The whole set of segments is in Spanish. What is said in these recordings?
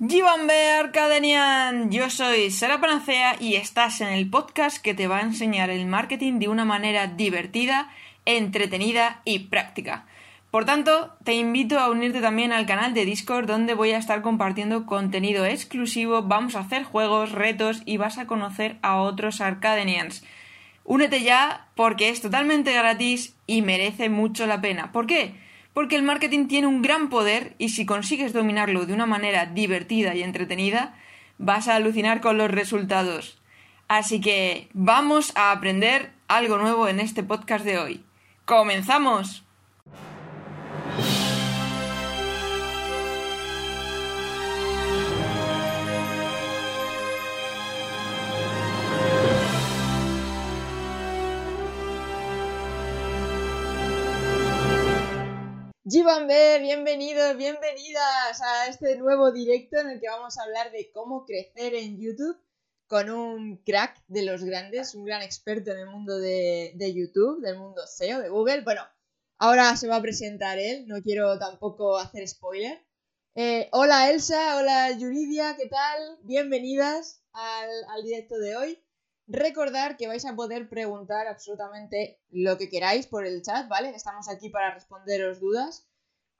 Gibambe Arcadenian, yo soy Sara Panacea y estás en el podcast que te va a enseñar el marketing de una manera divertida, entretenida y práctica. Por tanto, te invito a unirte también al canal de Discord donde voy a estar compartiendo contenido exclusivo, vamos a hacer juegos, retos y vas a conocer a otros Arcadenians. Únete ya porque es totalmente gratis y merece mucho la pena. ¿Por qué? Porque el marketing tiene un gran poder y si consigues dominarlo de una manera divertida y entretenida, vas a alucinar con los resultados. Así que vamos a aprender algo nuevo en este podcast de hoy. ¡Comenzamos! Gibambe, bienvenidos, bienvenidas a este nuevo directo en el que vamos a hablar de cómo crecer en YouTube con un crack de los grandes, un gran experto en el mundo de, YouTube, del mundo SEO, de Google. Bueno, ahora se va a presentar él, no quiero tampoco hacer spoiler. Eh, hola Elsa, hola Yuridia, ¿qué tal? Bienvenidas al directo de hoy. Recordar que vais a poder preguntar absolutamente lo que queráis por el chat, ¿vale? Estamos aquí para responderos dudas.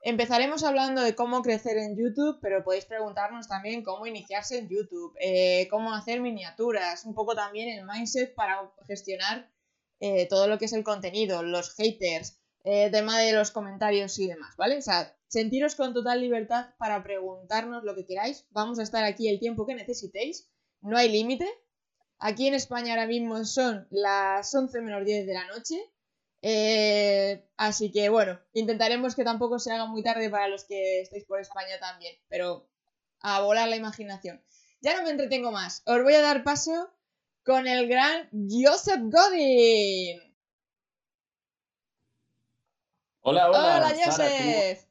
Empezaremos hablando de cómo crecer en YouTube, pero podéis preguntarnos también cómo iniciarse en YouTube, eh, cómo hacer miniaturas, un poco también el mindset para gestionar eh, todo lo que es el contenido, los haters, eh, tema de los comentarios y demás, ¿vale? O sea, sentiros con total libertad para preguntarnos lo que queráis. Vamos a estar aquí el tiempo que necesitéis, no hay límite, Aquí en España ahora mismo son las 11 menos 10 de la noche. Eh, así que bueno, intentaremos que tampoco se haga muy tarde para los que estéis por España también. Pero a volar la imaginación. Ya no me entretengo más. Os voy a dar paso con el gran Joseph Godin. Hola, hola. Hola, Joseph.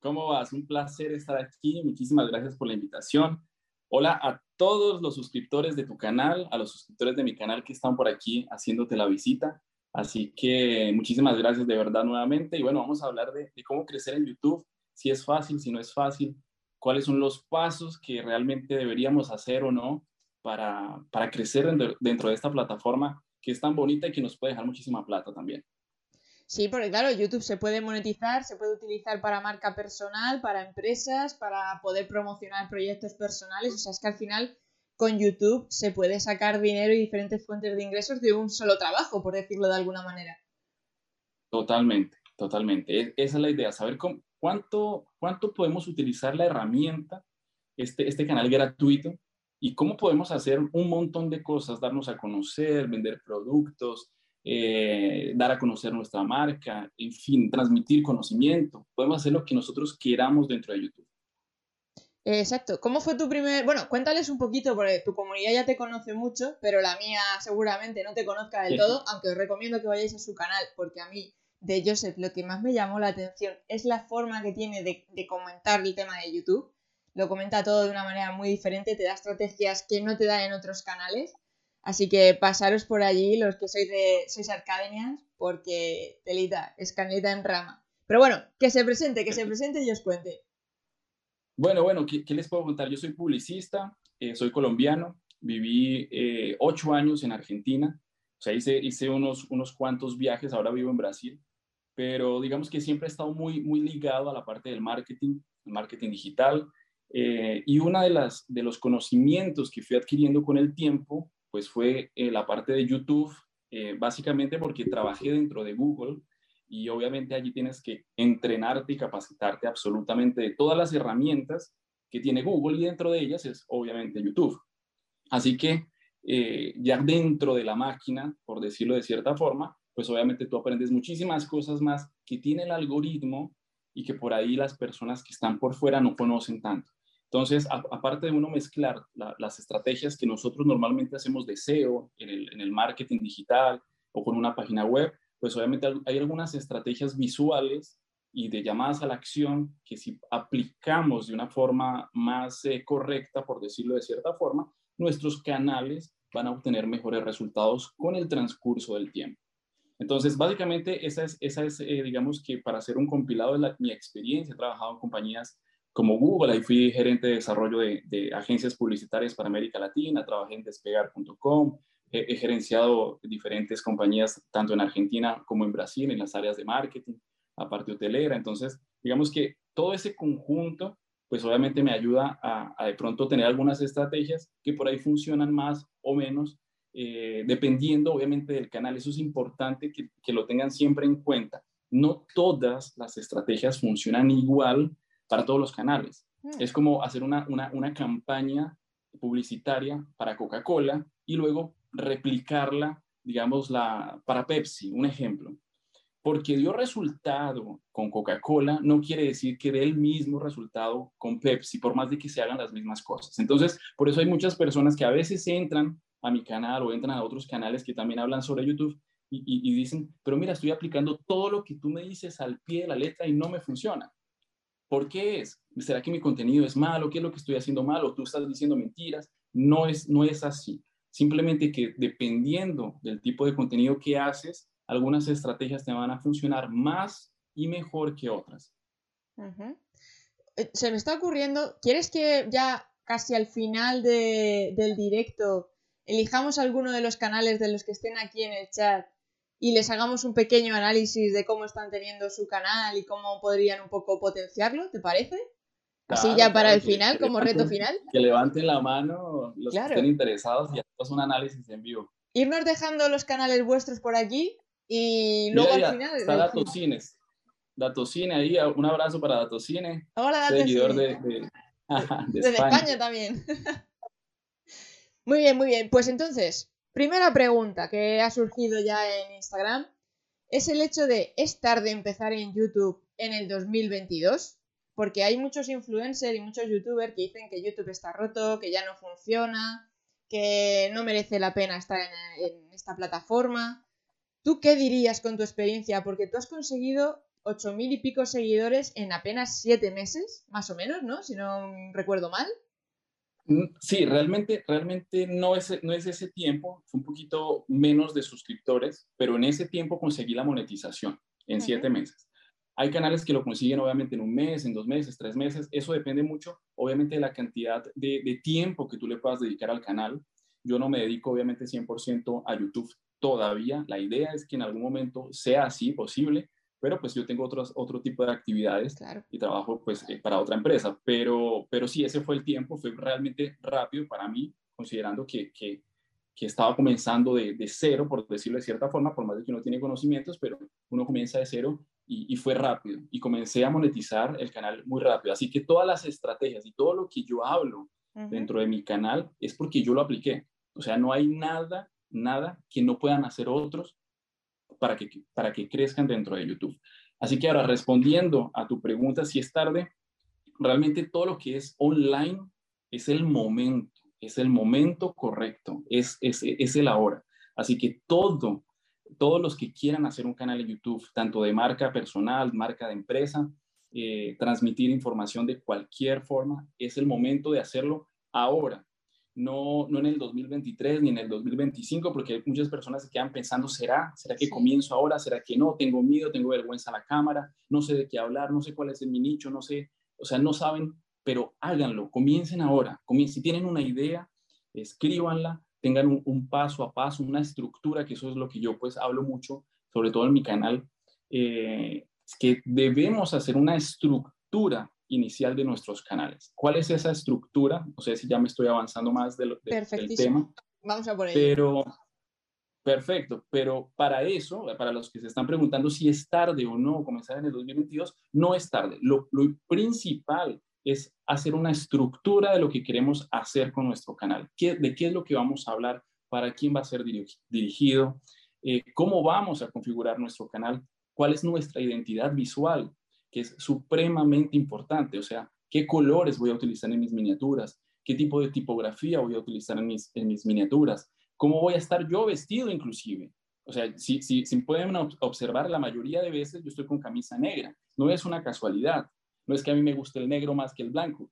¿cómo, ¿Cómo vas? Un placer estar aquí. Muchísimas gracias por la invitación. Hola a todos los suscriptores de tu canal, a los suscriptores de mi canal que están por aquí haciéndote la visita. Así que muchísimas gracias de verdad nuevamente. Y bueno, vamos a hablar de, cómo crecer en YouTube, si es fácil, si no es fácil, cuáles son los pasos que realmente deberíamos hacer o no para, para crecer dentro de esta plataforma que es tan bonita y que nos puede dejar muchísima plata también. Sí, porque claro, YouTube se puede monetizar, se puede utilizar para marca personal, para empresas, para poder promocionar proyectos personales. O sea, es que al final con YouTube se puede sacar dinero y diferentes fuentes de ingresos de un solo trabajo, por decirlo de alguna manera. Totalmente, totalmente. Esa es la idea, saber cuánto, cuánto podemos utilizar la herramienta, este, este canal gratuito, y cómo podemos hacer un montón de cosas, darnos a conocer, vender productos, eh, dar a conocer nuestra marca, en fin, transmitir conocimiento. Podemos hacer lo que nosotros queramos dentro de YouTube. Exacto. ¿Cómo fue tu primer...? Bueno, cuéntales un poquito, porque tu comunidad ya te conoce mucho, pero la mía seguramente no te conozca del todo, aunque os recomiendo que vayáis a su canal, porque a mí, de Joseph, lo que más me llamó la atención es la forma que tiene de, de comentar el tema de YouTube. Lo comenta todo de una manera muy diferente, te da estrategias que no te dan en otros canales Así que pasaros por allí los que sois de sois arcadenians, porque telita, es caneta en rama. Pero bueno, que se presente, que se presente y os cuente. Bueno, bueno, ¿qué, les puedo contar? Yo soy publicista, eh, soy colombiano, viví eh, ocho años en Argentina, o sea, hice, hice unos, unos cuantos viajes, ahora vivo en Brasil, pero digamos que siempre he estado muy, muy ligado a la parte del marketing, el marketing digital, eh, y uno de, las, de los conocimientos que fui adquiriendo con el tiempo pues fue eh, la parte de YouTube, eh, básicamente porque trabajé dentro de Google y obviamente allí tienes que entrenarte y capacitarte absolutamente de todas las herramientas que tiene Google y dentro de ellas es obviamente YouTube. Así que eh, ya dentro de la máquina, por decirlo de cierta forma, pues obviamente tú aprendes muchísimas cosas más que tiene el algoritmo y que por ahí las personas que están por fuera no conocen tanto. Entonces, aparte de uno mezclar las estrategias que nosotros normalmente hacemos de SEO en el, marketing digital o con una página web, pues obviamente hay algunas estrategias visuales y de llamadas a la acción que si aplicamos de una forma más eh, correcta, por decirlo de cierta forma, nuestros canales van a obtener mejores resultados con el transcurso del tiempo. Entonces, básicamente, esa es, esa es eh, digamos que para hacer un compilado de mi experiencia, he trabajado en compañías como Google, ahí fui gerente de desarrollo de, agencias publicitarias para América Latina, trabajé en despegar.com, he, gerenciado diferentes compañías tanto en Argentina como en Brasil en las áreas de marketing, aparte hotelera, entonces digamos que todo ese conjunto pues obviamente me ayuda a, de pronto tener algunas estrategias que por ahí funcionan más o menos, eh, dependiendo obviamente del canal. Eso es importante que, que, lo tengan siempre en cuenta. No todas las estrategias funcionan igual para todos los canales. Mm. Es como hacer una, una, una campaña publicitaria para Coca-Cola y luego replicarla, digamos, la, para Pepsi, un ejemplo porque dio resultado con Coca-Cola no quiere decir que dé el mismo resultado con Pepsi, por más de que se hagan las mismas cosas. Entonces, por eso hay muchas personas que a veces entran a mi canal o entran a otros canales que también hablan sobre YouTube y, dicen, pero mira, estoy aplicando todo lo que tú me dices al pie de la letra y no me funciona. ¿Por qué es? ¿Será que mi contenido es malo? ¿Qué es lo que estoy haciendo mal? ¿O tú estás diciendo mentiras? No es, no es así. Simplemente que dependiendo del tipo de contenido que haces, algunas estrategias te van a funcionar más y mejor que otras. Eh, se me está ocurriendo, ¿quieres que ya casi al final del directo elijamos alguno de los canales de los que estén aquí en el chat y les hagamos un pequeño análisis de cómo están teniendo su canal y cómo podrían un poco potenciarlo, ¿te parece? Así ya para el final, como reto final. Que levanten la mano los que estén interesados y hacemos un análisis en vivo. Irnos dejando los canales vuestros por aquí y luego al final. Está Datocines. Datocine ahí, un abrazo para Datocine. Hola, Datocine. Seguidor de, de, España. también. muy bien, muy bien. Pues entonces, primera pregunta que ha surgido ya en Instagram es el hecho de ¿es tarde empezar en YouTube en el 2022? Porque hay muchos influencers y muchos youtubers que dicen que YouTube está roto, que ya no funciona, que no merece la pena estar en esta plataforma. ¿Tú qué dirías con tu experiencia? Porque tú has conseguido ocho mil y pico seguidores en apenas siete meses, más o menos, ¿no? Si no recuerdo mal. Mm, sí, realmente, realmente no es, no es ese tiempo, fue un poquito menos de suscriptores, pero en ese tiempo conseguí la monetización en siete meses. Hay canales que lo consiguen obviamente en un mes, en dos meses, tres meses. Eso depende mucho, obviamente, de la cantidad de, de tiempo que tú le puedas dedicar al canal. Yo no me dedico obviamente 100% a YouTube todavía. La idea es que en algún momento sea así posible, pero pues yo tengo otros, otro tipo de actividades y trabajo pues eh, para otra empresa. Pero, pero sí, ese fue el tiempo, fue realmente rápido para mí, considerando que, que, que estaba comenzando de, de, cero, por decirlo de cierta forma, por más de que uno tiene conocimientos, pero uno comienza de cero y, y, fue rápido. Y comencé a monetizar el canal muy rápido. Así que todas las estrategias y todo lo que yo hablo dentro de mi canal es porque yo lo apliqué. O sea, no hay nada nada que no puedan hacer otros para que, para que crezcan dentro de YouTube. Así que ahora respondiendo a tu pregunta, si es tarde, realmente todo lo que es online es el momento, es el momento correcto, es, es, es el ahora. Así que todo, todos los que quieran hacer un canal de YouTube, tanto de marca personal, marca de empresa, eh, transmitir información de cualquier forma, es el momento de hacerlo ahora no, no en el 2023 ni en el 2025, porque muchas personas se quedan pensando, ¿será? ¿Será que comienzo ahora? ¿Será que no? Tengo miedo, tengo vergüenza a la cámara, no sé de qué hablar, no sé cuál es mi nicho, no sé, o sea, no saben, pero háganlo, comiencen ahora, si tienen una idea, escríbanla, tengan un, paso a paso, una estructura, que eso es lo que yo pues hablo mucho, sobre todo en mi canal, eh, que debemos hacer una estructura inicial de nuestros canales. ¿Cuál es esa estructura? No sé si ya me estoy avanzando más del tema. Vamos a por ello. Pero, perfecto, pero para eso, para los que se están preguntando si es tarde o no comenzar en el 2022, no es tarde. Lo, principal es hacer una estructura de lo que queremos hacer con nuestro canal. ¿Qué, ¿De qué es lo que vamos a hablar? ¿Para quién va a ser dirigido? Eh, ¿Cómo vamos a configurar nuestro canal? ¿Cuál es nuestra identidad visual? Que es supremamente importante, o sea, qué colores voy a utilizar en mis miniaturas, qué tipo de tipografía voy a utilizar en mis, en mis miniaturas, cómo voy a estar yo vestido inclusive. O sea, si, si, si pueden observar, la mayoría de veces yo estoy con camisa negra. No es una casualidad. No es que a mí me guste el negro más que el blanco.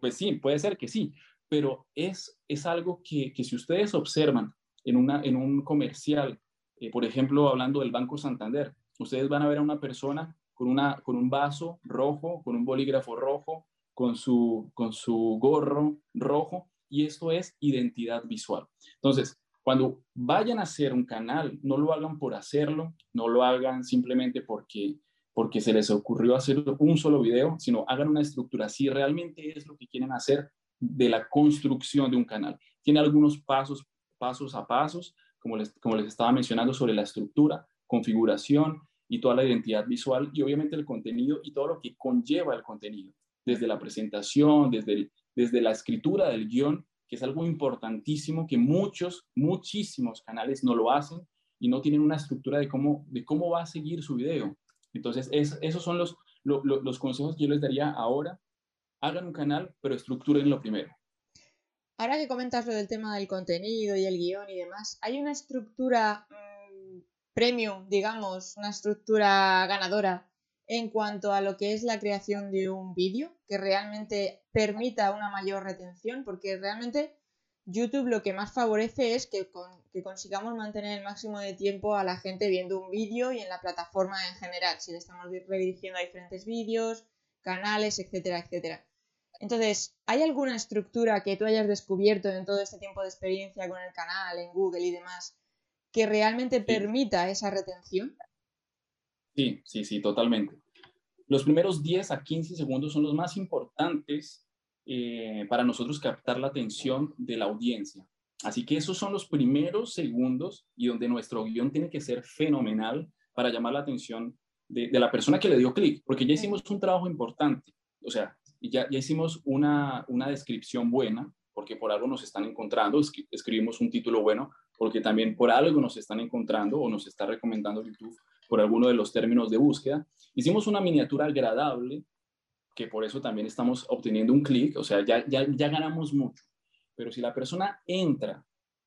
Pues sí, puede ser que sí, pero es, es algo que, que si ustedes observan en, una, en un comercial, eh, por ejemplo, hablando del Banco Santander, ustedes van a ver a una persona con, una, con un vaso rojo, con un bolígrafo rojo, con su, con su gorro rojo y esto es identidad visual. Entonces, cuando vayan a hacer un canal, no lo hagan por hacerlo, no lo hagan simplemente porque, porque se les ocurrió hacer un solo video, sino hagan una estructura. Si realmente es lo que quieren hacer de la construcción de un canal. Tiene algunos pasos, pasos a pasos, como les, como les estaba mencionando sobre la estructura, configuración y toda la identidad visual y obviamente el contenido y todo lo que conlleva el contenido, desde la presentación, desde, desde la escritura del guion que es algo importantísimo que muchos, muchísimos canales no lo hacen y no tienen una estructura de cómo, de cómo va a seguir su video. Entonces, esos son los, los consejos que yo les daría ahora. Hagan un canal, pero estructuren lo primero. Ahora que comentas lo del tema del contenido y el guion y demás, ¿hay una estructura mm, premium, digamos, una estructura ganadora en cuanto a lo que es la creación de un vídeo que realmente permita una mayor retención, porque realmente YouTube lo que más favorece es que, consigamos mantener el máximo de tiempo a la gente viendo un vídeo y en la plataforma en general, si le estamos redirigiendo a diferentes vídeos, canales, etcétera, etcétera. Entonces, ¿hay alguna estructura que tú hayas descubierto en todo este tiempo de experiencia con el canal, en Google y demás, que realmente permita esa retención? Sí, sí, sí, totalmente. Los primeros 10 a 15 segundos son los más importantes eh, para nosotros captar la atención de la audiencia. Así que esos son los primeros segundos y donde nuestro guion tiene que ser fenomenal para llamar la atención de, la persona que le dio clic, porque ya hicimos un trabajo importante. O sea, ya, ya hicimos una, una descripción buena, porque por algo nos están encontrando, escribimos un título bueno, porque también por algo nos están encontrando o nos está recomendando YouTube por alguno de los términos de búsqueda. Hicimos una miniatura agradable, que por eso también estamos obteniendo un clic, o sea, ya, ya, ya ganamos mucho. Pero si la persona entra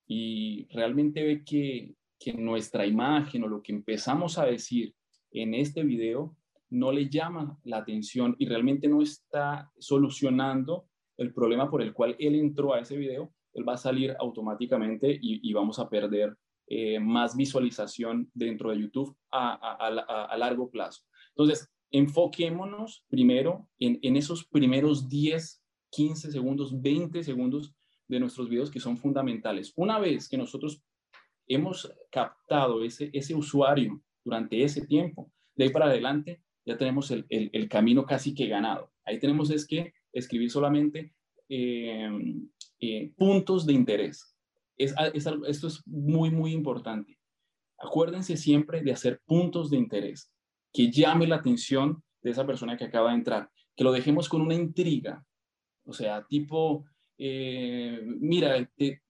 y realmente ve que, que nuestra imagen o lo que empezamos a decir en este video no le llama la atención y realmente no está solucionando el problema por el cual él entró a ese video, él va a salir automáticamente y, vamos a perder eh, más visualización dentro de YouTube a, largo plazo. Entonces, enfoquémonos primero en, esos primeros 10, 15 segundos, 20 segundos de nuestros videos que son fundamentales. Una vez que nosotros hemos captado ese, usuario durante ese tiempo, de ahí para adelante ya tenemos el, el camino casi que ganado. Ahí tenemos es que escribir solamente eh, eh, puntos de interés. Es, esto es muy, muy importante. Acuérdense siempre de hacer puntos de interés que llame la atención de esa persona que acaba de entrar, que lo dejemos con una intriga. O sea, tipo, eh, mira, te,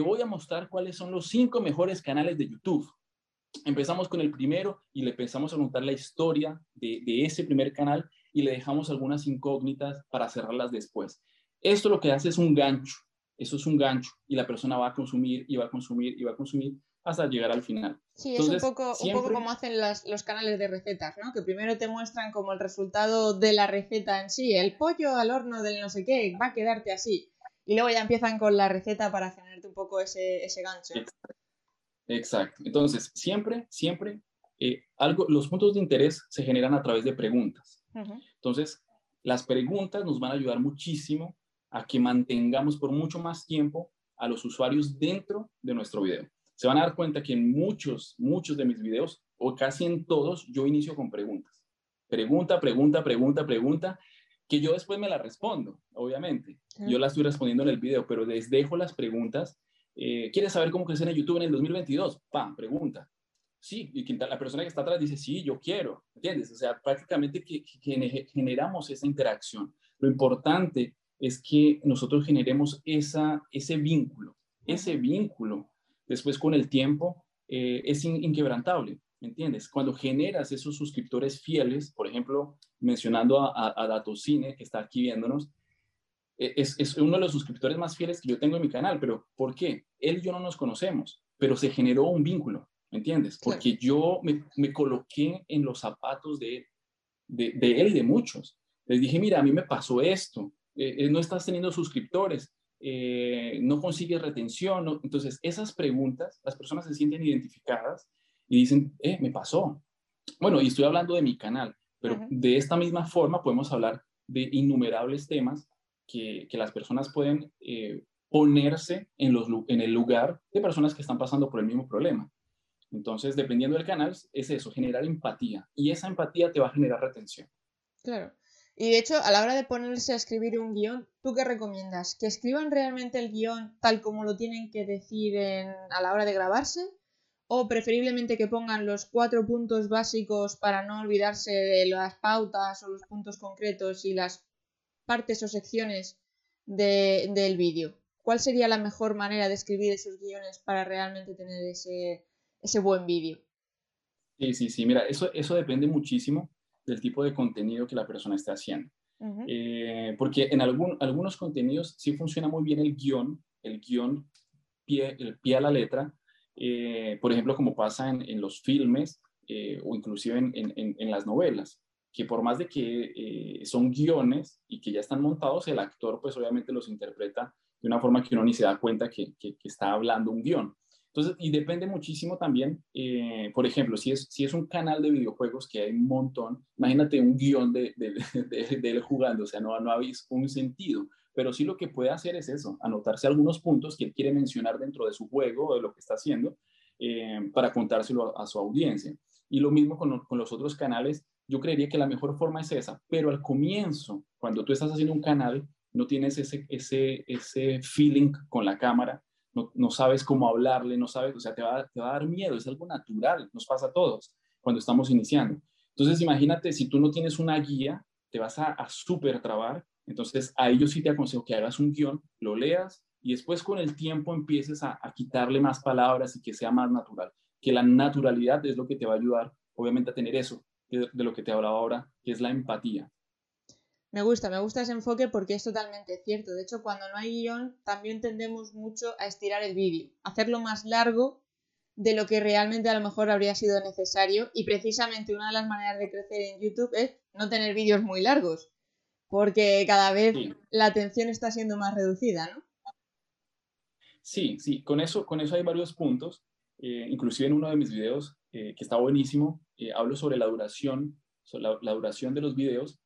voy a mostrar cuáles son los cinco mejores canales de YouTube. Empezamos con el primero y le empezamos a contar la historia de ese primer canal y le dejamos algunas incógnitas para cerrarlas después. Esto lo que hace es un gancho, eso es un gancho y la persona va a consumir y va a consumir y va a consumir hasta llegar al final. Sí, es un poco, un poco como hacen los canales de recetas, ¿no? Que primero te muestran como el resultado de la receta en sí, el pollo al horno del no sé qué, va a quedarte así. Y luego ya empiezan con la receta para generarte un poco ese, ese gancho. Exacto. Entonces, siempre, siempre, eh, algo, los puntos de interés se generan a través de preguntas. Entonces, las preguntas nos van a ayudar muchísimo a que mantengamos por mucho más tiempo a los usuarios dentro de nuestro video. Se van a dar cuenta que en muchos, muchos de mis videos, o casi en todos, yo inicio con preguntas. Pregunta, pregunta, pregunta, pregunta, que yo después me la respondo, obviamente. Yo la estoy respondiendo en el video, pero les dejo las preguntas. Eh, ¿Quieres saber cómo crecer en YouTube en el 2022? ¡Pam! Pregunta sí, y la persona que está atrás dice, sí, yo quiero, ¿entiendes? O sea, prácticamente que, generamos esa interacción. Lo importante es que nosotros generemos esa, ese vínculo. Ese vínculo, después con el tiempo, eh, es inquebrantable, ¿me entiendes? Cuando generas esos suscriptores fieles, por ejemplo, mencionando a, a, Datocine, que está aquí viéndonos, e, es, es, uno de los suscriptores más fieles que yo tengo en mi canal, pero ¿por qué? Él y yo no nos conocemos, pero se generó un vínculo. ¿me entiendes? Porque yo me, me, coloqué en los zapatos de, de, de, él y de muchos. Les dije, mira, a mí me pasó esto, eh, eh, no estás teniendo suscriptores, eh, no consigues retención. Entonces, esas preguntas, las personas se sienten identificadas y dicen, eh, me pasó. Bueno, y estoy hablando de mi canal, pero de esta misma forma podemos hablar de innumerables temas que, que las personas pueden eh, ponerse en, los, en el lugar de personas que están pasando por el mismo problema. Entonces, dependiendo del canal, es eso, generar empatía. Y esa empatía te va a generar retención. Claro. Y de hecho, a la hora de ponerse a escribir un guion, ¿tú qué recomiendas? ¿Que escriban realmente el guion tal como lo tienen que decir a la hora de grabarse? ¿O preferiblemente que pongan los cuatro puntos básicos para no olvidarse de las pautas o los puntos concretos y las partes o secciones del vídeo? ¿Cuál sería la mejor manera de escribir esos guiones para realmente tener ese, ese buen vídeo? Sí, sí, sí. Mira, eso, eso depende muchísimo del tipo de contenido que la persona esté haciendo. Eh, porque en algún, algunos contenidos sí funciona muy bien el guion, el guion pie, el pie a la letra, eh, por ejemplo, como pasa en, los filmes eh, o inclusive en, en, en, las novelas, que por más de que son guiones y que ya están montados, el actor pues obviamente los interpreta de una forma que uno ni se da cuenta que, que, que está hablando un guion. Entonces, y depende muchísimo también, eh, por ejemplo, si es, si es un canal de videojuegos que hay un montón, imagínate un guion de, de, de, él jugando, o sea, no, no habéis un sentido, pero sí lo que puede hacer es eso, anotarse algunos puntos que él quiere mencionar dentro de su juego o de lo que está haciendo eh, para contárselo a, su audiencia. Y lo mismo con, con los otros canales, yo creería que la mejor forma es esa, pero al comienzo, cuando tú estás haciendo un canal, no tienes ese, ese, ese feeling con la cámara, no, sabes cómo hablarle, no sabes, o sea, te va, a dar miedo, es algo natural, nos pasa a todos cuando estamos iniciando. Entonces, imagínate, si tú no tienes una guía, te vas a, a súper trabar. Entonces, ahí yo sí te aconsejo que hagas un guion, lo leas y después con el tiempo empieces a, quitarle más palabras y que sea más natural. Que la naturalidad es lo que te va a ayudar, obviamente, a tener eso de, de lo que te hablaba ahora, que es la empatía. Me gusta, me gusta ese enfoque porque es totalmente cierto. De hecho, cuando no hay guion, también tendemos mucho a estirar el vídeo, hacerlo más largo de lo que realmente a lo mejor habría sido necesario. Y precisamente una de las maneras de crecer en YouTube es no tener vídeos muy largos, porque cada vez la atención está siendo más reducida, ¿no? Sí, sí, con eso, con eso hay varios puntos. Eh, inclusive en uno de mis videos, eh, que está buenísimo, eh, hablo sobre la duración, sobre la duración de los videos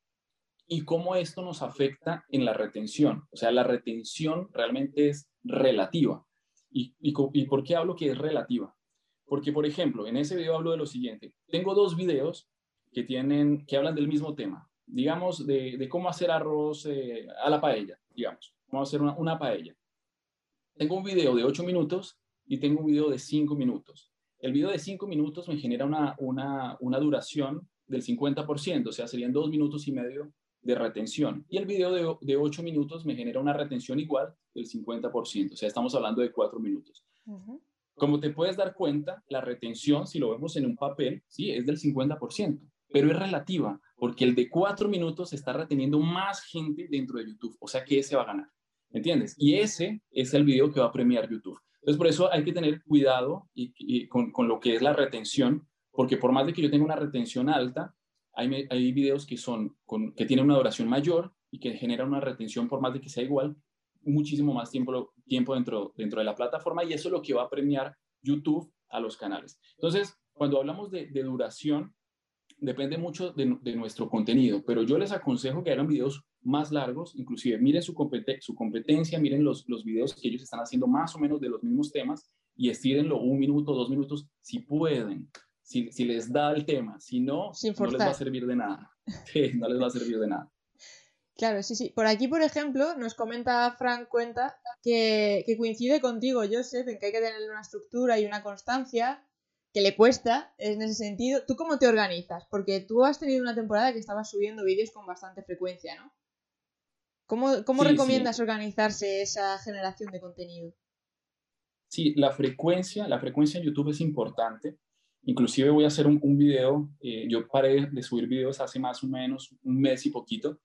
y cómo esto nos afecta en la retención. O sea, la retención realmente es relativa. ¿Y, y, por qué hablo que es relativa? Porque, por ejemplo, en ese video hablo de lo siguiente. Tengo dos videos que, tienen, que hablan del mismo tema. Digamos, de, cómo hacer arroz eh, a la paella, digamos. Cómo hacer una, una paella. Tengo un video de 8 minutos y tengo un video de 5 minutos. El video de 5 minutos me genera una, una, una duración del 50%, o sea, serían dos minutos y medio de retención. Y el video de, de 8 minutos me genera una retención igual del 50%, o sea, estamos hablando de 4 minutos. Como te puedes dar cuenta, la retención, si lo vemos en un papel, sí, es del 50%, pero es relativa, porque el de 4 minutos está reteniendo más gente dentro de YouTube, o sea que ese va a ganar, ¿entiendes? Y ese es el video que va a premiar YouTube. Entonces, por eso hay que tener cuidado y, con, con lo que es la retención, porque por más de que yo tenga una retención alta, hay, videos que, son que tienen una duración mayor y que generan una retención por más de que sea igual, muchísimo más tiempo, tiempo dentro, dentro de la plataforma y eso es lo que va a premiar YouTube a los canales. Entonces, cuando hablamos de, duración, depende mucho de, de, nuestro contenido, pero yo les aconsejo que hagan videos más largos, inclusive miren su, su competencia, miren los, los videos que ellos están haciendo más o menos de los mismos temas y estírenlo un minuto, dos minutos, si pueden, si, les da el tema, si no, no les va a servir de nada. no les va a servir de nada. Claro, sí, sí. Por aquí, por ejemplo, nos comenta Frank Cuenta que, coincide contigo, Joseph, en que hay que tener una estructura y una constancia que le cuesta en ese sentido. ¿Tú cómo te organizas? Porque tú has tenido una temporada que estabas subiendo vídeos con bastante frecuencia, ¿no? ¿Cómo, cómo recomiendas organizarse esa generación de contenido? Sí, la frecuencia, la frecuencia en YouTube es importante. Inclusive voy a hacer un, video, eh, yo paré de subir videos hace más o menos un mes y poquito,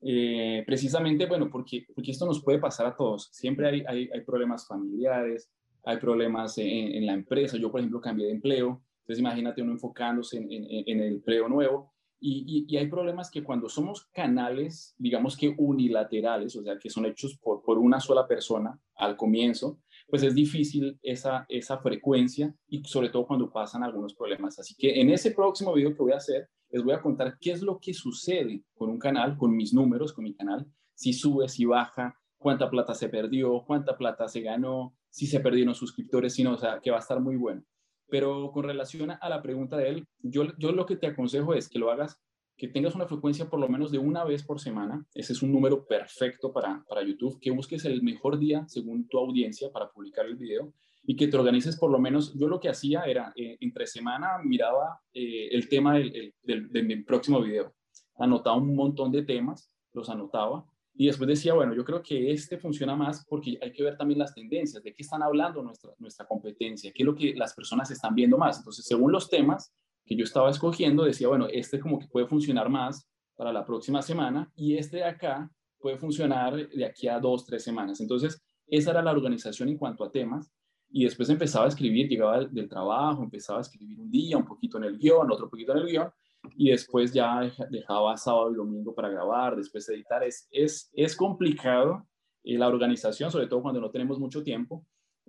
eh, precisamente, bueno, porque, porque esto nos puede pasar a todos. Siempre hay, hay, problemas familiares, hay problemas en, la empresa. Yo, por ejemplo, cambié de empleo, entonces imagínate uno enfocándose en, en, en el empleo nuevo. Y, y, y, hay problemas que cuando somos canales, digamos que unilaterales, o sea, que son hechos por, por una sola persona al comienzo, pues es difícil esa, esa frecuencia y sobre todo cuando pasan algunos problemas. Así que en ese próximo video que voy a hacer, les voy a contar qué es lo que sucede con un canal, con mis números, con mi canal, si sube, si baja, cuánta plata se perdió, cuánta plata se ganó, si se perdieron suscriptores, si no, o sea, que va a estar muy bueno. Pero con relación a la pregunta de él, yo, yo lo que te aconsejo es que lo hagas, que tengas una frecuencia por lo menos de una vez por semana. Ese es un número perfecto para, para YouTube. Que busques el mejor día según tu audiencia para publicar el video y que te organices por lo menos. Yo lo que hacía era, eh, entre semana miraba eh, el tema del, del, del, del próximo video. Anotaba un montón de temas, los anotaba y después decía, bueno, yo creo que este funciona más porque hay que ver también las tendencias, de qué están hablando nuestra, nuestra competencia, qué es lo que las personas están viendo más. Entonces, según los temas que yo estaba escogiendo, decía, bueno, este como que puede funcionar más para la próxima semana y este de acá puede funcionar de aquí a dos, tres semanas. Entonces, esa era la organización en cuanto a temas. Y después empezaba a escribir, llegaba del, trabajo, empezaba a escribir un día, un poquito en el guion, otro poquito en el guion, y después ya dejaba sábado y domingo para grabar, después editar. Es, es, es complicado eh, la organización, sobre todo cuando no tenemos mucho tiempo,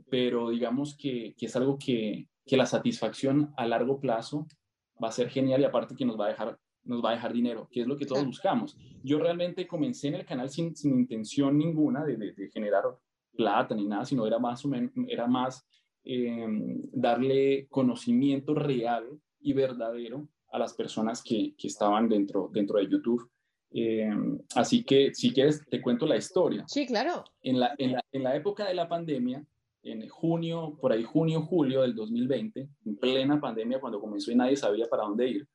pero digamos que, que es algo que, que, la satisfacción a largo plazo va a ser genial y aparte que nos va a dejar nos va a dejar dinero, que es lo que todos buscamos. Yo realmente comencé en el canal sin, sin intención ninguna de, de, de, generar plata ni nada, sino era más era más eh, darle conocimiento real y verdadero a las personas que, que estaban dentro, dentro de YouTube. Eh, así que si quieres, te cuento la historia. Sí, claro. En la, en la, en la época de la pandemia, en junio, por ahí junio, julio del 2020, en plena pandemia, cuando comenzó y nadie sabía para dónde ir,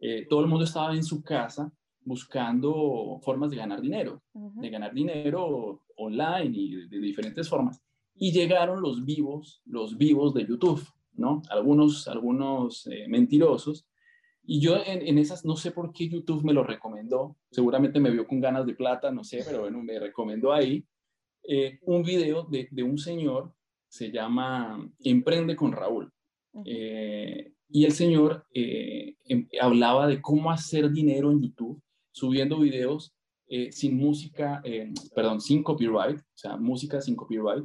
eh, todo el mundo estaba en su casa buscando formas de ganar dinero, uh -huh. de ganar dinero online y de, de, diferentes formas. Y llegaron los vivos, los vivos de YouTube, ¿no? Algunos, algunos eh, mentirosos y yo en, en, esas, no sé por qué YouTube me lo recomendó, seguramente me vio con ganas de plata, no sé, pero bueno, me recomendó ahí eh, un video de, de, un señor, se llama Emprende con Raúl. Eh, y el señor eh, em, hablaba de cómo hacer dinero en YouTube, subiendo videos eh, sin música, perdón, sin copyright, o sea, música sin copyright,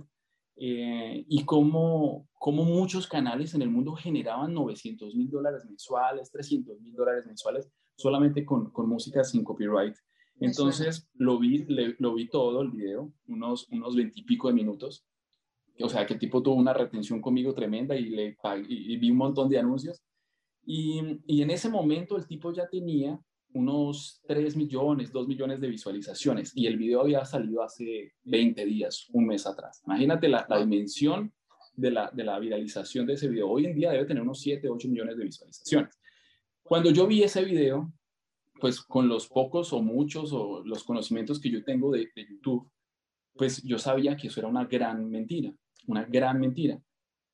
y cómo, cómo, muchos canales en el mundo generaban 900 mil dólares mensuales, 300 mil dólares mensuales, solamente con, con, música sin copyright. Entonces lo vi, le, lo vi todo el video, unos, unos 20 y pico de minutos. O sea, que el tipo tuvo una retención conmigo tremenda y, le, y, y vi un montón de anuncios. Y, y en ese momento el tipo ya tenía unos 3 millones, 2 millones de visualizaciones y el video había salido hace 20 días, un mes atrás. Imagínate la, la dimensión de la, de la, viralización de ese video. Hoy en día debe tener unos 7, 8 millones de visualizaciones. Cuando yo vi ese video, pues con los pocos o muchos o los conocimientos que yo tengo de, de YouTube, pues yo sabía que eso era una gran mentira, una gran mentira.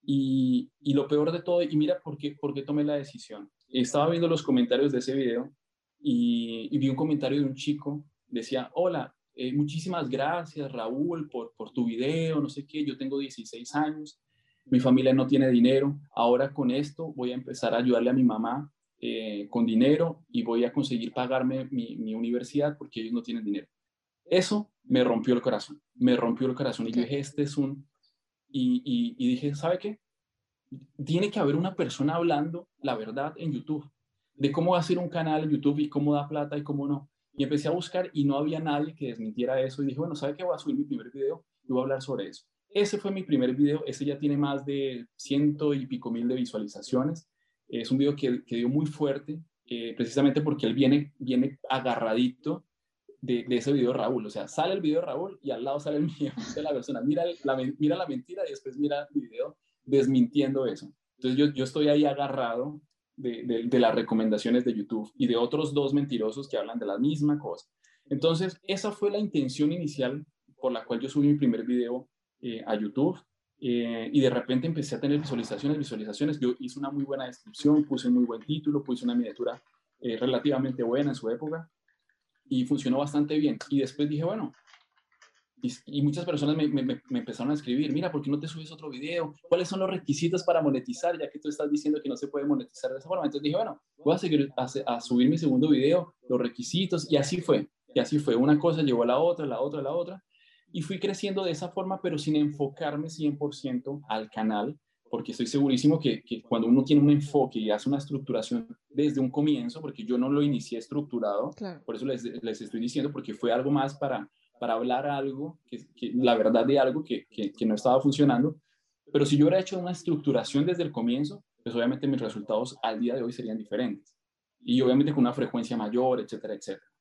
Y, y lo peor de todo, y mira por qué, por qué tomé la decisión. Estaba viendo los comentarios de ese video y, y vi un comentario de un chico, decía, hola, eh, muchísimas gracias Raúl por, por tu video, no sé qué, yo tengo 16 años, mi familia no tiene dinero, ahora con esto voy a empezar a ayudarle a mi mamá eh, con dinero y voy a conseguir pagarme mi, mi, universidad porque ellos no tienen dinero. Eso me rompió el corazón, me rompió el corazón y yo dije, este es un... Y, dije, ¿sabe qué? Tiene que haber una persona hablando la verdad en YouTube de cómo hacer un canal en YouTube y cómo da plata y cómo no. Y empecé a buscar y no había nadie que desmintiera eso. Y dije, bueno, ¿sabe qué? Voy a subir mi primer video y voy a hablar sobre eso. Ese fue mi primer video. Ese ya tiene más de ciento y pico mil de visualizaciones. Es un video que, que dio muy fuerte, eh, precisamente porque él viene, viene agarradito de, ese video de Raúl. O sea, sale el video de Raúl y al lado sale el mío de la persona. Mira la, mira la mentira y después mira mi video desmintiendo eso. Entonces yo, yo estoy ahí agarrado de, de, de, las recomendaciones de YouTube y de otros dos mentirosos que hablan de la misma cosa. Entonces, esa fue la intención inicial por la cual yo subí mi primer video eh, a YouTube eh, y de repente empecé a tener visualizaciones, visualizaciones. Yo hice una muy buena descripción, puse un muy buen título, puse una miniatura eh, relativamente buena en su época y funcionó bastante bien. Y después dije, bueno, y, muchas personas me, empezaron a escribir, mira, ¿por qué no te subes otro video? ¿Cuáles son los requisitos para monetizar? Ya que tú estás diciendo que no se puede monetizar de esa forma. Entonces dije, bueno, voy a, a subir mi segundo video, los requisitos, y así fue. Y así fue. Una cosa llevó a la otra, la otra, la otra. Y fui creciendo de esa forma, pero sin enfocarme 100% al canal, porque estoy segurísimo que, que, cuando uno tiene un enfoque y hace una estructuración desde un comienzo, porque yo no lo inicié estructurado, por eso les, les, estoy diciendo, porque fue algo más para, para hablar algo, que, que la verdad de algo que, que, no estaba funcionando, pero si yo hubiera hecho una estructuración desde el comienzo, pues obviamente mis resultados al día de hoy serían diferentes. Y obviamente con una frecuencia mayor, etcétera, etcétera.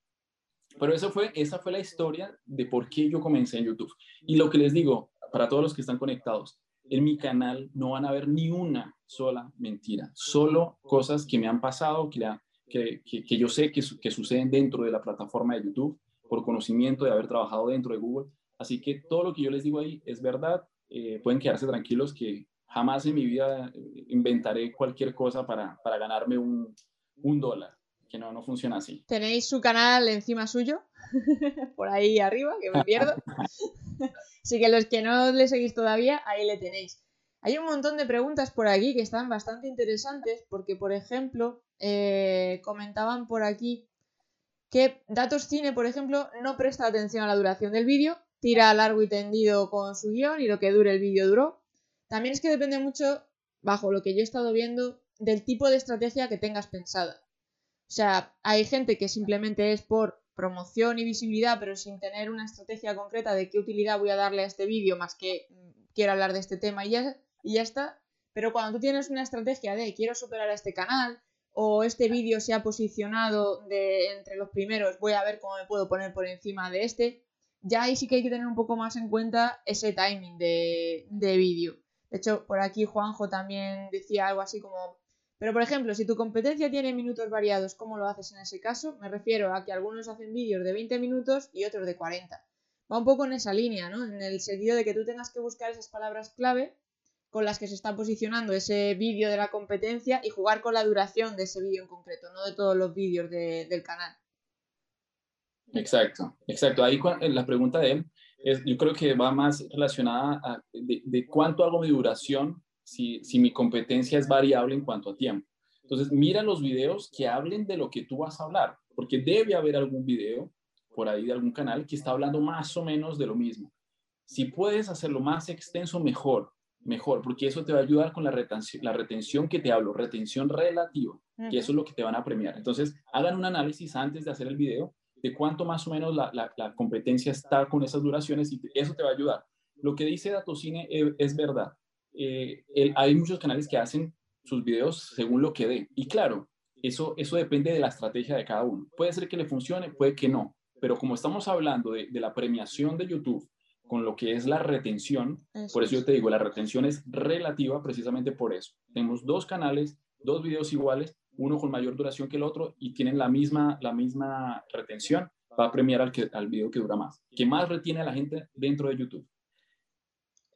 Pero eso fue, esa fue la historia de por qué yo comencé en YouTube. Y lo que les digo, para todos los que están conectados, en mi canal no van a ver ni una sola mentira, solo cosas que me han pasado, que, que, yo sé que, que suceden dentro de la plataforma de YouTube, por conocimiento de haber trabajado dentro de Google. Así que todo lo que yo les digo ahí es verdad. Eh, pueden quedarse tranquilos que jamás en mi vida inventaré cualquier cosa para, para ganarme un, un dólar que no, no funciona así. ¿Tenéis su canal encima suyo? Por ahí arriba, que me pierdo. así que los que no le seguís todavía, ahí le tenéis. Hay un montón de preguntas por aquí que están bastante interesantes porque, por ejemplo, eh, comentaban por aquí que Datos Cine, por ejemplo, no presta atención a la duración del vídeo, tira largo y tendido con su guion y lo que dure el vídeo duró. También es que depende mucho, bajo lo que yo he estado viendo, del tipo de estrategia que tengas pensada. O sea, hay gente que simplemente es por promoción y visibilidad, pero sin tener una estrategia concreta de qué utilidad voy a darle a este vídeo, más que mm, quiero hablar de este tema y ya, y ya está. Pero cuando tú tienes una estrategia de quiero superar a este canal, o este vídeo se ha posicionado de entre los primeros, voy a ver cómo me puedo poner por encima de este, ya ahí sí que hay que tener un poco más en cuenta ese timing de, de vídeo. De hecho, por aquí Juanjo también decía algo así como pero, por ejemplo, si tu competencia tiene minutos variados, ¿cómo lo haces en ese caso? Me refiero a que algunos hacen vídeos de 20 minutos y otros de 40. Va un poco en esa línea, ¿no? En el sentido de que tú tengas que buscar esas palabras clave con las que se está posicionando ese vídeo de la competencia y jugar con la duración de ese vídeo en concreto, no de todos los vídeos del canal. Exacto, exacto. Ahí la pregunta de él, es, yo creo que va más relacionada a de cuánto hago mi duración si, mi competencia es variable en cuanto a tiempo. Entonces, mira los videos que hablen de lo que tú vas a hablar, porque debe haber algún video por ahí de algún canal que está hablando más o menos de lo mismo. Si puedes hacerlo más extenso, mejor, mejor, porque eso te va a ayudar con la retención, la retención que te hablo, retención relativa, que eso es lo que te van a premiar. Entonces, hagan un análisis antes de hacer el video de cuánto más o menos la, la, competencia está con esas duraciones y eso te va a ayudar. Lo que dice Datocine es, es verdad. Eh, hay muchos canales que hacen sus videos según lo que dé. Y claro, eso, eso depende de la estrategia de cada uno. Puede ser que le funcione, puede que no. Pero como estamos hablando de, la premiación de YouTube con lo que es la retención, por eso yo te digo, la retención es relativa precisamente por eso. Tenemos dos canales, dos videos iguales, uno con mayor duración que el otro y tienen la misma, la misma retención, va a premiar al, que, al video que dura más, que más retiene a la gente dentro de YouTube.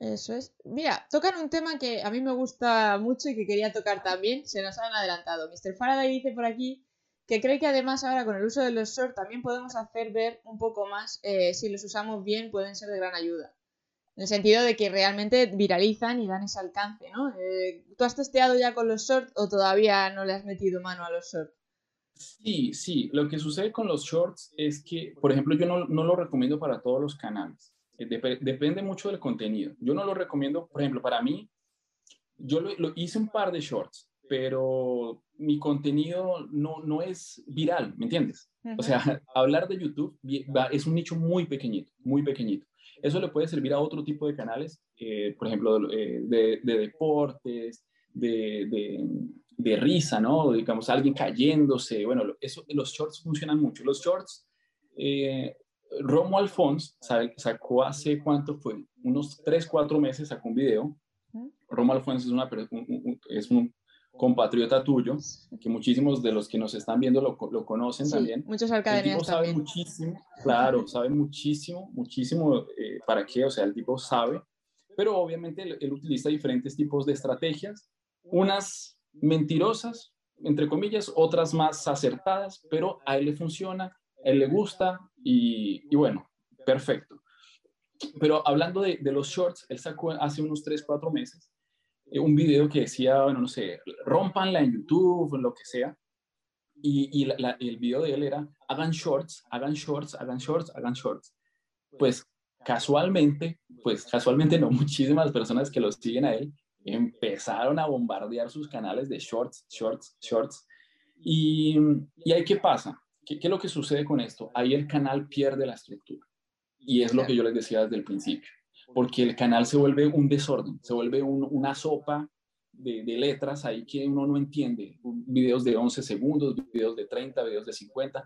Eso es. Mira, tocan un tema que a mí me gusta mucho y que quería tocar también. Se nos han adelantado. Mr. Faraday dice por aquí que cree que además ahora con el uso de los shorts también podemos hacer ver un poco más eh, si los usamos bien pueden ser de gran ayuda. En el sentido de que realmente viralizan y dan ese alcance, ¿no? Eh, ¿Tú has testeado ya con los shorts o todavía no le has metido mano a los shorts? Sí, sí. Lo que sucede con los shorts es que, por ejemplo, yo no, no lo recomiendo para todos los canales. Eh, depende mucho del contenido. Yo no lo recomiendo, por ejemplo, para mí, yo lo, hice un par de shorts, pero mi contenido no, no es viral, ¿me entiendes? O sea, hablar de YouTube es un nicho muy pequeñito, muy pequeñito. Eso le puede servir a otro tipo de canales, eh, por ejemplo, eh, de, deportes, de, de, risa, ¿no? Digamos, alguien cayéndose. Bueno, eso, los shorts funcionan mucho. Los shorts Romo Alfons sacó hace cuánto fue, unos 3, 4 meses sacó un video. Romo Alfons es, una, un, es un compatriota tuyo, que muchísimos de los que nos están viendo lo, lo conocen también. Muchos académicos El tipo sabe muchísimo, claro, sabe muchísimo, muchísimo eh, para qué, o sea, el tipo sabe, pero obviamente él, él utiliza diferentes tipos de estrategias, unas mentirosas, entre comillas, otras más acertadas, pero a él le funciona, a él le gusta, y, bueno, perfecto. Pero hablando de, los shorts, él sacó hace unos 3, 4 meses eh, un video que decía, bueno, no sé, rompanla en YouTube, lo que sea. Y, el video de él era, hagan shorts, hagan shorts, hagan shorts, hagan shorts. Pues casualmente, pues casualmente no, muchísimas personas que lo siguen a él empezaron a bombardear sus canales de shorts, shorts, shorts. ¿Y, y ahí qué pasa? ¿Qué, ¿Qué es lo que sucede con esto? Ahí el canal pierde la estructura. Y es lo que yo les decía desde el principio, porque el canal se vuelve un desorden, se vuelve una sopa de, de, letras ahí que uno no entiende. Videos de 11 segundos, videos de 30, videos de 50.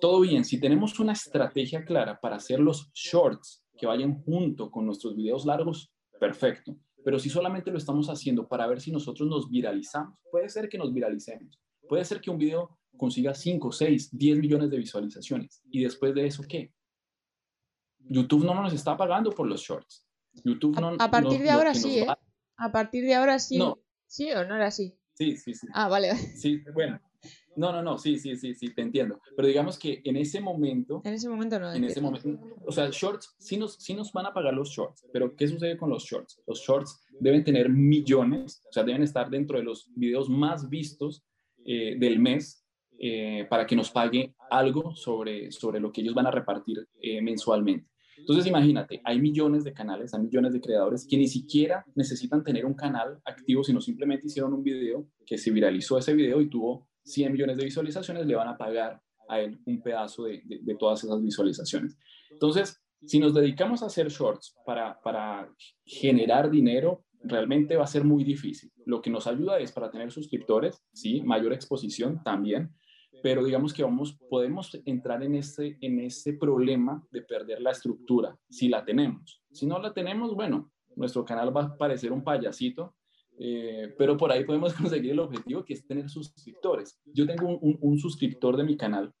Todo bien, si tenemos una estrategia clara para hacer los shorts que vayan junto con nuestros videos largos, perfecto. Pero si solamente lo estamos haciendo para ver si nosotros nos viralizamos, puede ser que nos viralicemos. Puede ser que un video consiga 5, 6, 10 millones de visualizaciones. ¿Y después de eso qué? YouTube no nos está pagando por los shorts. YouTube no, a, partir de ahora sí, ¿eh? A partir de ahora sí. No. ¿Sí o no era así? Sí, sí, sí. Ah, vale. Sí, bueno. No, no, no, sí, sí, sí, sí, te entiendo. Pero digamos que en ese momento... En ese momento no. En ese momento, o sea, shorts, sí nos, sí nos van a pagar los shorts, pero ¿qué sucede con los shorts? Los shorts deben tener millones, o sea, deben estar dentro de los videos más vistos eh, del mes eh, para que nos pague algo sobre, sobre lo que ellos van a repartir eh, mensualmente. Entonces, imagínate, hay millones de canales, hay millones de creadores que ni siquiera necesitan tener un canal activo, sino simplemente hicieron un video que se viralizó ese video y tuvo 100 millones de visualizaciones, le van a pagar a él un pedazo de, de, todas esas visualizaciones. Entonces, si nos dedicamos a hacer shorts para, para generar dinero, realmente va a ser muy difícil. Lo que nos ayuda es para tener suscriptores, sí, mayor exposición también, pero digamos que vamos, podemos entrar en ese, en ese problema de perder la estructura, si la tenemos. Si no la tenemos, bueno, nuestro canal va a parecer un payasito, eh, pero por ahí podemos conseguir el objetivo que es tener suscriptores. Yo tengo un, un, suscriptor de mi canal,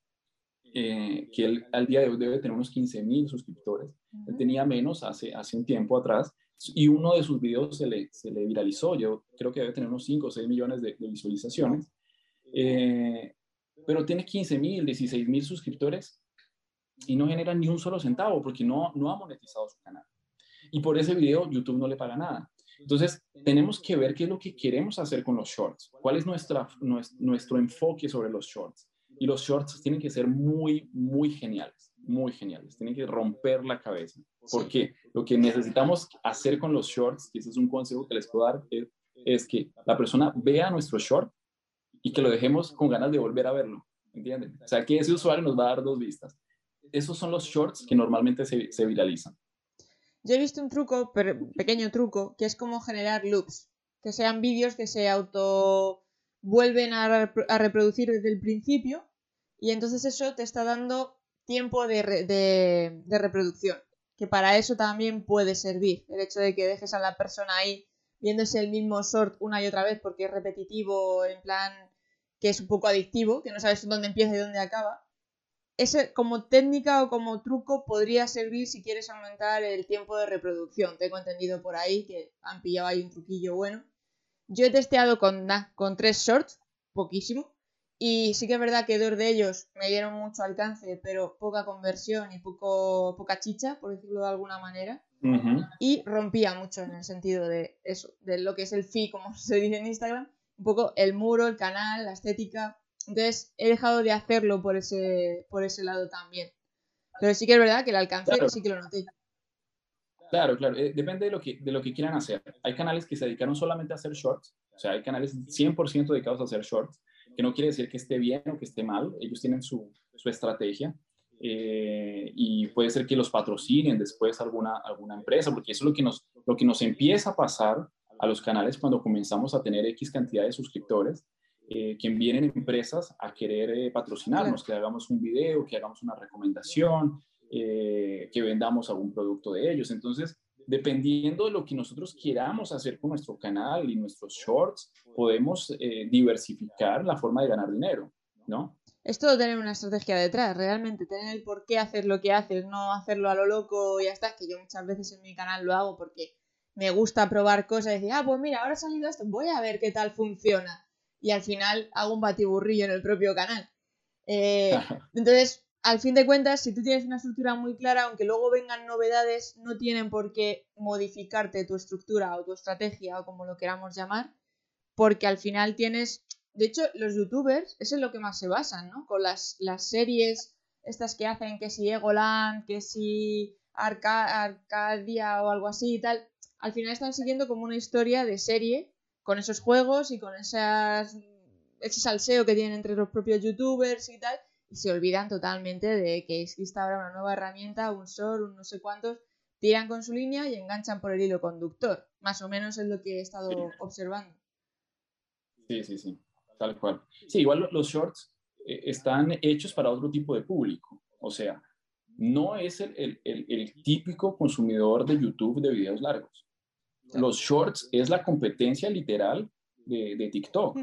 eh, que él al día de hoy debe tener unos 15 mil suscriptores. Él tenía menos hace, hace un tiempo atrás y uno de sus videos se le, se le viralizó. Yo creo que debe tener unos 5 o 6 millones de, de visualizaciones. Eh, pero tiene 15 mil, 16 mil suscriptores y no genera ni un solo centavo porque no, no ha monetizado su canal. Y por ese video YouTube no le paga nada. Entonces, tenemos que ver qué es lo que queremos hacer con los shorts, cuál es nuestra, nuestro, enfoque sobre los shorts. Y los shorts tienen que ser muy, muy geniales, muy geniales, tienen que romper la cabeza. Porque lo que necesitamos hacer con los shorts, y ese es un consejo que les puedo dar, es, es que la persona vea nuestro short y que lo dejemos con ganas de volver a verlo, ¿entienden? O sea, que ese usuario nos va a dar dos vistas. Esos son los shorts que normalmente se, se viralizan. Yo he visto un truco, pequeño truco, que es como generar loops, que sean vídeos que se auto vuelven a, a, reproducir desde el principio y entonces eso te está dando tiempo de, de, de reproducción, que para eso también puede servir, el hecho de que dejes a la persona ahí viéndose el mismo short una y otra vez porque es repetitivo, en plan que es un poco adictivo, que no sabes dónde empieza y dónde acaba. Ese como técnica o como truco podría servir si quieres aumentar el tiempo de reproducción. Tengo entendido por ahí que han pillado ahí un truquillo bueno. Yo he testeado con, con tres shorts, poquísimo, y sí que es verdad que dos de ellos me dieron mucho alcance, pero poca conversión y poco, poca chicha, por decirlo de alguna manera. Y rompía mucho en el sentido de eso, de lo que es el feed, como se dice en Instagram, un poco el muro, el canal, la estética. Entonces he dejado de hacerlo por ese, por ese lado también. Pero sí que es verdad que el alcance sí que lo noté. Claro, claro, eh, depende de lo, que, de lo que quieran hacer. Hay canales que se dedicaron solamente a hacer shorts, o sea, hay canales 100% dedicados a hacer shorts, que no quiere decir que esté bien o que esté mal, ellos tienen su, su estrategia. Eh, y puede ser que los patrocinen después alguna, alguna empresa, porque eso es lo que, nos, lo que nos empieza a pasar a los canales cuando comenzamos a tener X cantidad de suscriptores, eh, que vienen empresas a querer eh, patrocinarnos, que hagamos un video, que hagamos una recomendación, eh, que vendamos algún producto de ellos. Entonces, dependiendo de lo que nosotros queramos hacer con nuestro canal y nuestros shorts, podemos diversificar la forma de ganar dinero, ¿no? es todo tener una estrategia detrás, realmente, tener el por qué hacer lo que haces, no hacerlo a lo loco y ya está, que yo muchas veces en mi canal lo hago porque me gusta probar cosas y decir, ah, pues mira, ahora ha salido esto, voy a ver qué tal funciona. Y al final hago un batiburrillo en el propio canal. Eh, entonces, al fin de cuentas, si tú tienes una estructura muy clara, aunque luego vengan novedades, no tienen por qué modificarte tu estructura o tu estrategia o como lo queramos llamar, porque al final tienes de hecho, los youtubers, eso es lo que más se basan, ¿no? Con las, las series estas que hacen, que si Egoland, que si Arcadia o algo así y tal. Al final están siguiendo como una historia de serie con esos juegos y con esas, ese salseo que tienen entre los propios youtubers y tal, y se olvidan totalmente de que existe ahora una nueva herramienta, un SOR, un no sé cuántos, tiran con su línea y enganchan por el hilo conductor. Más o menos es lo que he estado observando. Sí, sí, sí, tal cual. Sí, igual los shorts eh, están hechos para otro tipo de público. O sea, no es el, típico consumidor de YouTube de videos largos. Los shorts es la competencia literal de, TikTok.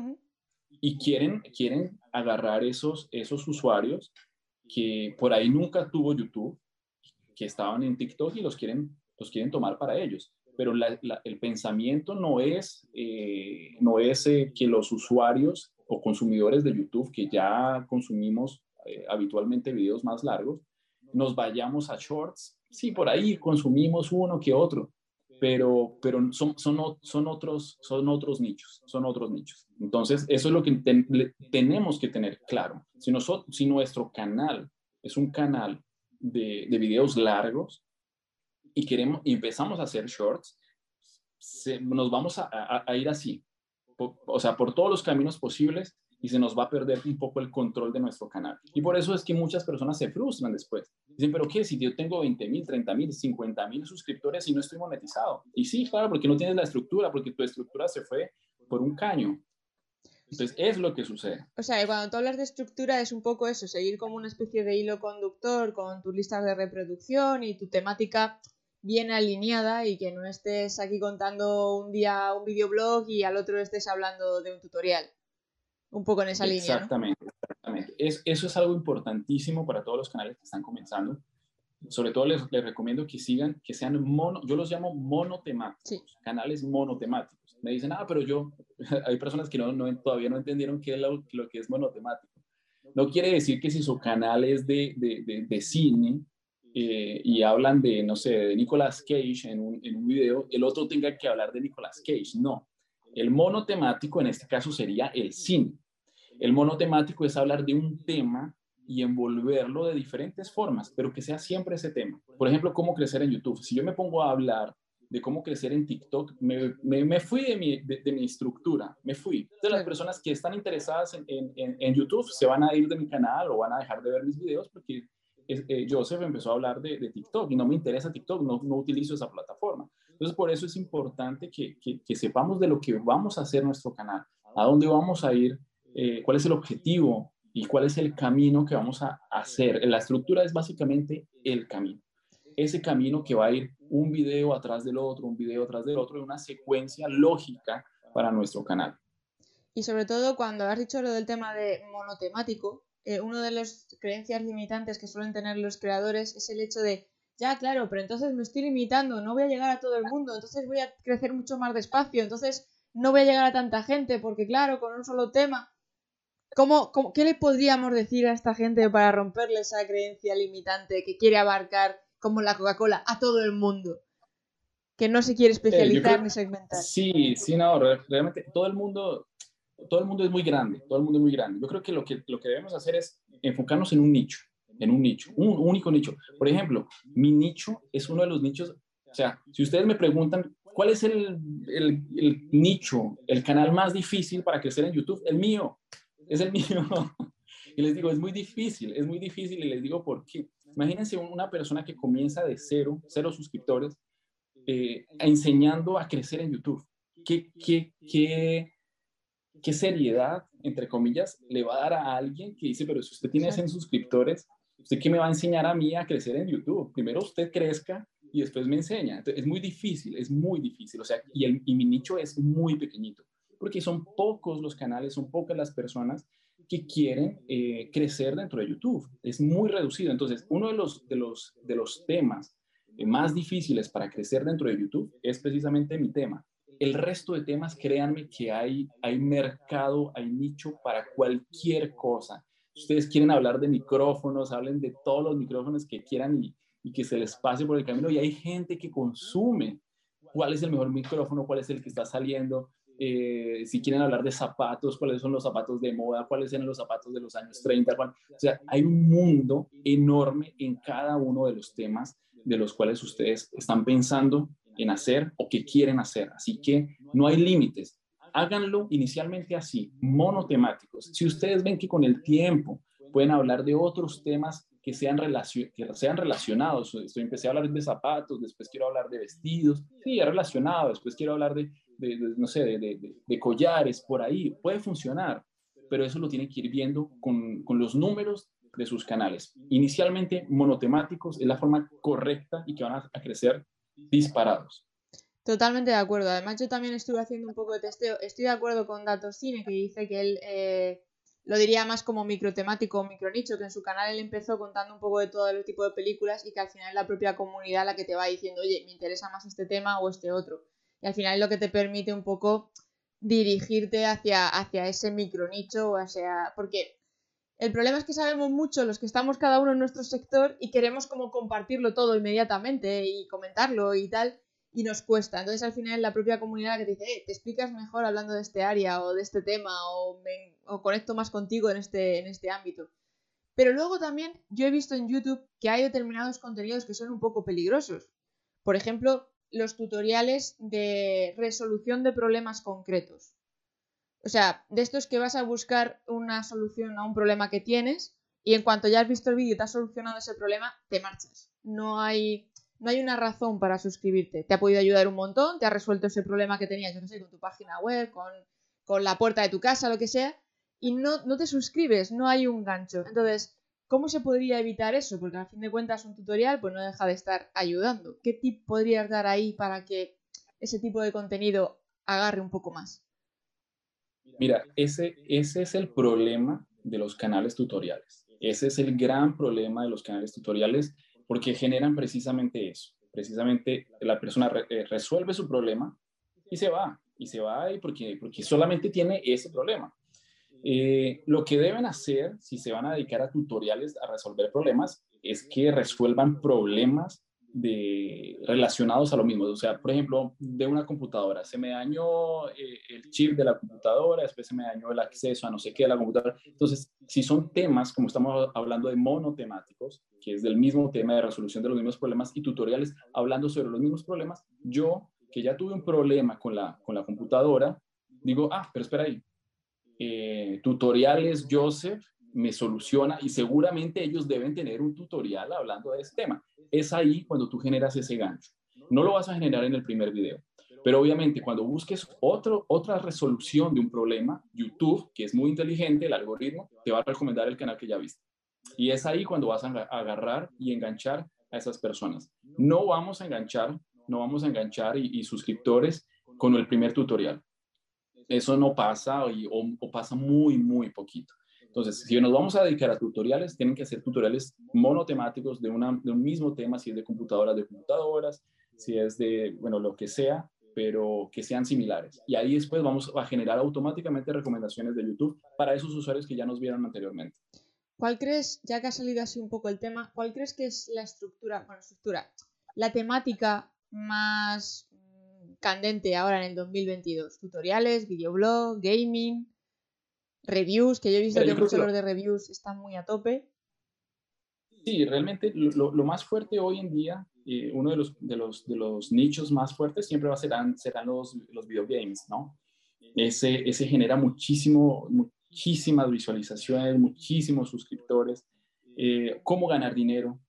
Y quieren, quieren agarrar esos, esos usuarios que por ahí nunca tuvo YouTube, que estaban en TikTok y los quieren, los quieren tomar para ellos. Pero el pensamiento no es, eh, no es eh, que los usuarios o consumidores de YouTube que ya consumimos eh, habitualmente videos más largos, nos vayamos a shorts. Sí, por ahí consumimos uno que otro, pero, pero son, son, son, otros, son otros nichos, son otros nichos. Entonces, eso es lo que tenemos que tener claro. Si, nosotros, si nuestro canal es un canal de, de videos largos y queremos y empezamos a hacer shorts, nos vamos a, a, ir así, o sea, por todos los caminos posibles y se nos va a perder un poco el control de nuestro canal. Y por eso es que muchas personas se frustran después. Dicen, pero ¿qué? Si yo tengo 20 mil, 30 mil, 50 mil suscriptores y no estoy monetizado. Y sí, claro, porque no tienes la estructura, porque tu estructura se fue por un caño. Entonces, es lo que sucede. O sea, cuando tú hablas de estructura es un poco eso, seguir como una especie de hilo conductor con tus listas de reproducción y tu temática bien alineada y que no estés aquí contando un día un videoblog y al otro estés hablando de un tutorial. Un poco en esa línea. Exactamente, exactamente. Es, eso es algo importantísimo para todos los canales que están comenzando. Sobre todo les, les recomiendo que sigan, que sean mono, yo los llamo monotemáticos, canales monotemáticos. Me dicen, ah, pero yo, hay personas que no, no, todavía no entendieron qué es lo, lo, que es monotemático. No quiere decir que si su canal es de, de, de, de cine, eh, y hablan de, no sé, de Nicolas Cage en un, en un video, el otro tenga que hablar de Nicolas Cage. No. El monotemático en este caso sería el cine. El monotemático es hablar de un tema y envolverlo de diferentes formas, pero que sea siempre ese tema. Por ejemplo, cómo crecer en YouTube. Si yo me pongo a hablar de cómo crecer en TikTok, me, me, fui de mi, de, mi, estructura, me fui. Entonces, las personas que están interesadas en, en, en, YouTube se van a ir de mi canal o van a dejar de ver mis videos porque eh, Joseph empezó a hablar de, TikTok y no me interesa TikTok, no, no utilizo esa plataforma. Entonces, por eso es importante que, que, sepamos de lo que vamos a hacer nuestro canal, a dónde vamos a ir, eh, cuál es el objetivo y cuál es el camino que vamos a hacer. La estructura es básicamente el camino. Ese camino que va a ir un video atrás del otro, un video atrás del otro, una secuencia lógica para nuestro canal. Y sobre todo cuando has dicho lo del tema de monotemático, eh, una de las creencias limitantes que suelen tener los creadores es el hecho de, ya, claro, pero entonces me estoy limitando, no voy a llegar a todo el mundo, entonces voy a crecer mucho más despacio, entonces no voy a llegar a tanta gente, porque claro, con un solo tema. ¿Cómo, qué le podríamos decir a esta gente para romperle esa creencia limitante que quiere abarcar, como la Coca-Cola, a todo el mundo? Que no se quiere eh, especializar ni segmentar. Sí, sí, no, realmente todo el mundo todo el mundo es muy grande, todo el mundo es muy grande. Yo creo que lo que, lo que debemos hacer es enfocarnos en un nicho, en un nicho, un único nicho. Por ejemplo, mi nicho es uno de los nichos, o sea, si ustedes me preguntan cuál es el, el, el nicho, el canal más difícil para crecer en YouTube, el mío, es el mío. y les digo, es muy difícil, es muy difícil y les digo por qué. Imagínense una persona que comienza de cero, cero suscriptores, eh, enseñando a crecer en YouTube. ¿Qué, qué, qué, qué seriedad, entre comillas, le va a dar a alguien que dice, pero si usted tiene 100 suscriptores, ¿usted qué me va a enseñar a mí a crecer en YouTube? Primero usted crezca y después me enseña. Es muy difícil, es muy difícil. O sea, y, el, y mi nicho es muy pequeñito, porque son pocos los canales, son pocas las personas que quieren eh, crecer dentro de YouTube. Es muy reducido. Entonces, uno de los, de los, de los temas eh, más difíciles para crecer dentro de YouTube es precisamente mi tema, el resto de temas, créanme que hay, hay mercado, hay nicho para cualquier cosa. Si ustedes quieren hablar de micrófonos, hablen de todos los micrófonos que quieran y, que se les pase por el camino. Y hay gente que consume cuál es el mejor micrófono, cuál es el que está saliendo. Eh, si quieren hablar de zapatos, cuáles son los zapatos de moda, cuáles eran los zapatos de los años 30. o sea, hay un mundo enorme en cada uno de los temas de los cuales ustedes están pensando en hacer o que quieren hacer. Así que no hay límites. Háganlo inicialmente así, monotemáticos. Si ustedes ven que con el tiempo pueden hablar de otros temas que sean, que sean relacionados. Estoy, empecé a hablar de zapatos, después quiero hablar de vestidos, sí, relacionado, después quiero hablar de, no sé, de, de, collares, por ahí, puede funcionar, pero eso lo tienen que ir viendo con, con los números de sus canales. Inicialmente monotemáticos es la forma correcta y que van a, crecer disparados. Totalmente de acuerdo. Además, yo también estuve haciendo un poco de testeo. Estoy de acuerdo con Datos Cine, que dice que él eh, lo diría más como microtemático o micronicho, que en su canal él empezó contando un poco de todo el tipo de películas y que al final es la propia comunidad la que te va diciendo, oye, me interesa más este tema o este otro. Y al final es lo que te permite un poco dirigirte hacia, hacia ese micronicho o hacia... Porque el problema es que sabemos mucho los que estamos cada uno en nuestro sector y queremos como compartirlo todo inmediatamente y comentarlo y tal y nos cuesta. Entonces al final la propia comunidad que te dice, eh, te explicas mejor hablando de este área o de este tema o, o conecto más contigo en este, en este ámbito. Pero luego también yo he visto en YouTube que hay determinados contenidos que son un poco peligrosos. Por ejemplo, los tutoriales de resolución de problemas concretos. O sea, de estos que vas a buscar una solución a un problema que tienes y en cuanto ya has visto el vídeo y te has solucionado ese problema, te marchas. No hay no hay una razón para suscribirte. Te ha podido ayudar un montón, te ha resuelto ese problema que tenías, yo no sé, con tu página web, con, la puerta de tu casa, lo que sea, y no, no te suscribes, no hay un gancho. Entonces, ¿cómo se podría evitar eso? Porque al fin de cuentas un tutorial pues no deja de estar ayudando. ¿Qué tip podrías dar ahí para que ese tipo de contenido agarre un poco más? Mira, ese, ese es el problema de los canales tutoriales. Ese es el gran problema de los canales tutoriales porque generan precisamente eso. Precisamente la persona eh, resuelve su problema y se va, y se va y porque, porque solamente tiene ese problema. Eh, lo que deben hacer si se van a dedicar a tutoriales a resolver problemas es que resuelvan problemas relacionados a lo mismo. O sea, por ejemplo, de una computadora, se me dañó eh, el chip de la computadora, después se me dañó el acceso a no sé qué de la computadora. Entonces, si son temas, como estamos hablando de monotemáticos, que es del mismo tema de resolución de los mismos problemas y tutoriales hablando sobre los mismos problemas, yo, que ya tuve un problema con la, con la computadora, digo, ah, pero espera ahí, eh, tutoriales Joseph me soluciona y seguramente ellos deben tener un tutorial hablando de ese tema. Es ahí cuando tú generas ese gancho. No lo vas a generar en el primer video, pero obviamente cuando busques otro, otra resolución de un problema, YouTube, que es muy inteligente, el algoritmo, te va a recomendar el canal que ya viste. Y es ahí cuando vas a agarrar y enganchar a esas personas. No vamos a enganchar, no vamos a enganchar y, suscriptores con el primer tutorial. Eso no pasa o pasa muy, muy poquito. Entonces, si nos vamos a dedicar a tutoriales, tienen que ser tutoriales monotemáticos de, un mismo tema, si es de computadoras, de computadoras, si es de, bueno, lo que sea, pero que sean similares. Y ahí después vamos a generar automáticamente recomendaciones de YouTube para esos usuarios que ya nos vieron anteriormente. ¿Cuál crees, ya que ha salido así un poco el tema, cuál crees que es la estructura, bueno, estructura, la temática más candente ahora en el 2022? Tutoriales, videoblog, gaming, reviews, que yo he visto que muchos los de reviews están muy a tope. Sí, realmente lo, más fuerte hoy en día, eh, uno de los, de, los, de los nichos más fuertes siempre va a ser, serán los, los videogames, ¿no? Ese, ese genera muchísimo, muchísimas visualizaciones, muchísimos suscriptores. Eh, cómo ganar dinero,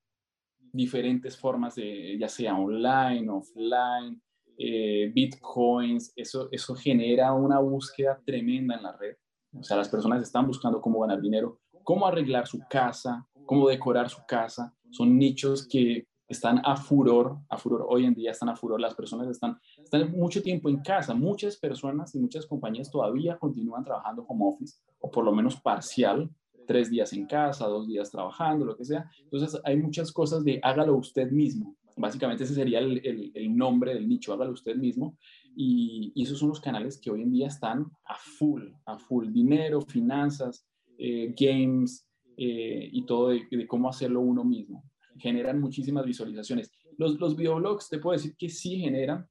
diferentes formas de, ya sea online, offline, eh, bitcoins, eso, eso genera una búsqueda tremenda en la red. O sea, las personas están buscando cómo ganar dinero, cómo arreglar su casa, cómo decorar su casa. Son nichos que están a furor, a furor, hoy en día están a furor, las personas están, están mucho tiempo en casa, muchas personas y muchas compañías todavía continúan trabajando home office, o por lo menos parcial, tres días en casa, dos días trabajando, lo que sea. Entonces hay muchas cosas de hágalo usted mismo. Básicamente ese sería el, el nombre del nicho, hágalo usted mismo. Y, esos son los canales que hoy en día están a full, a full. Dinero, finanzas, eh, games eh, y todo de, cómo hacerlo uno mismo. Generan muchísimas visualizaciones. Los, los videoblogs, te puedo decir que sí generan,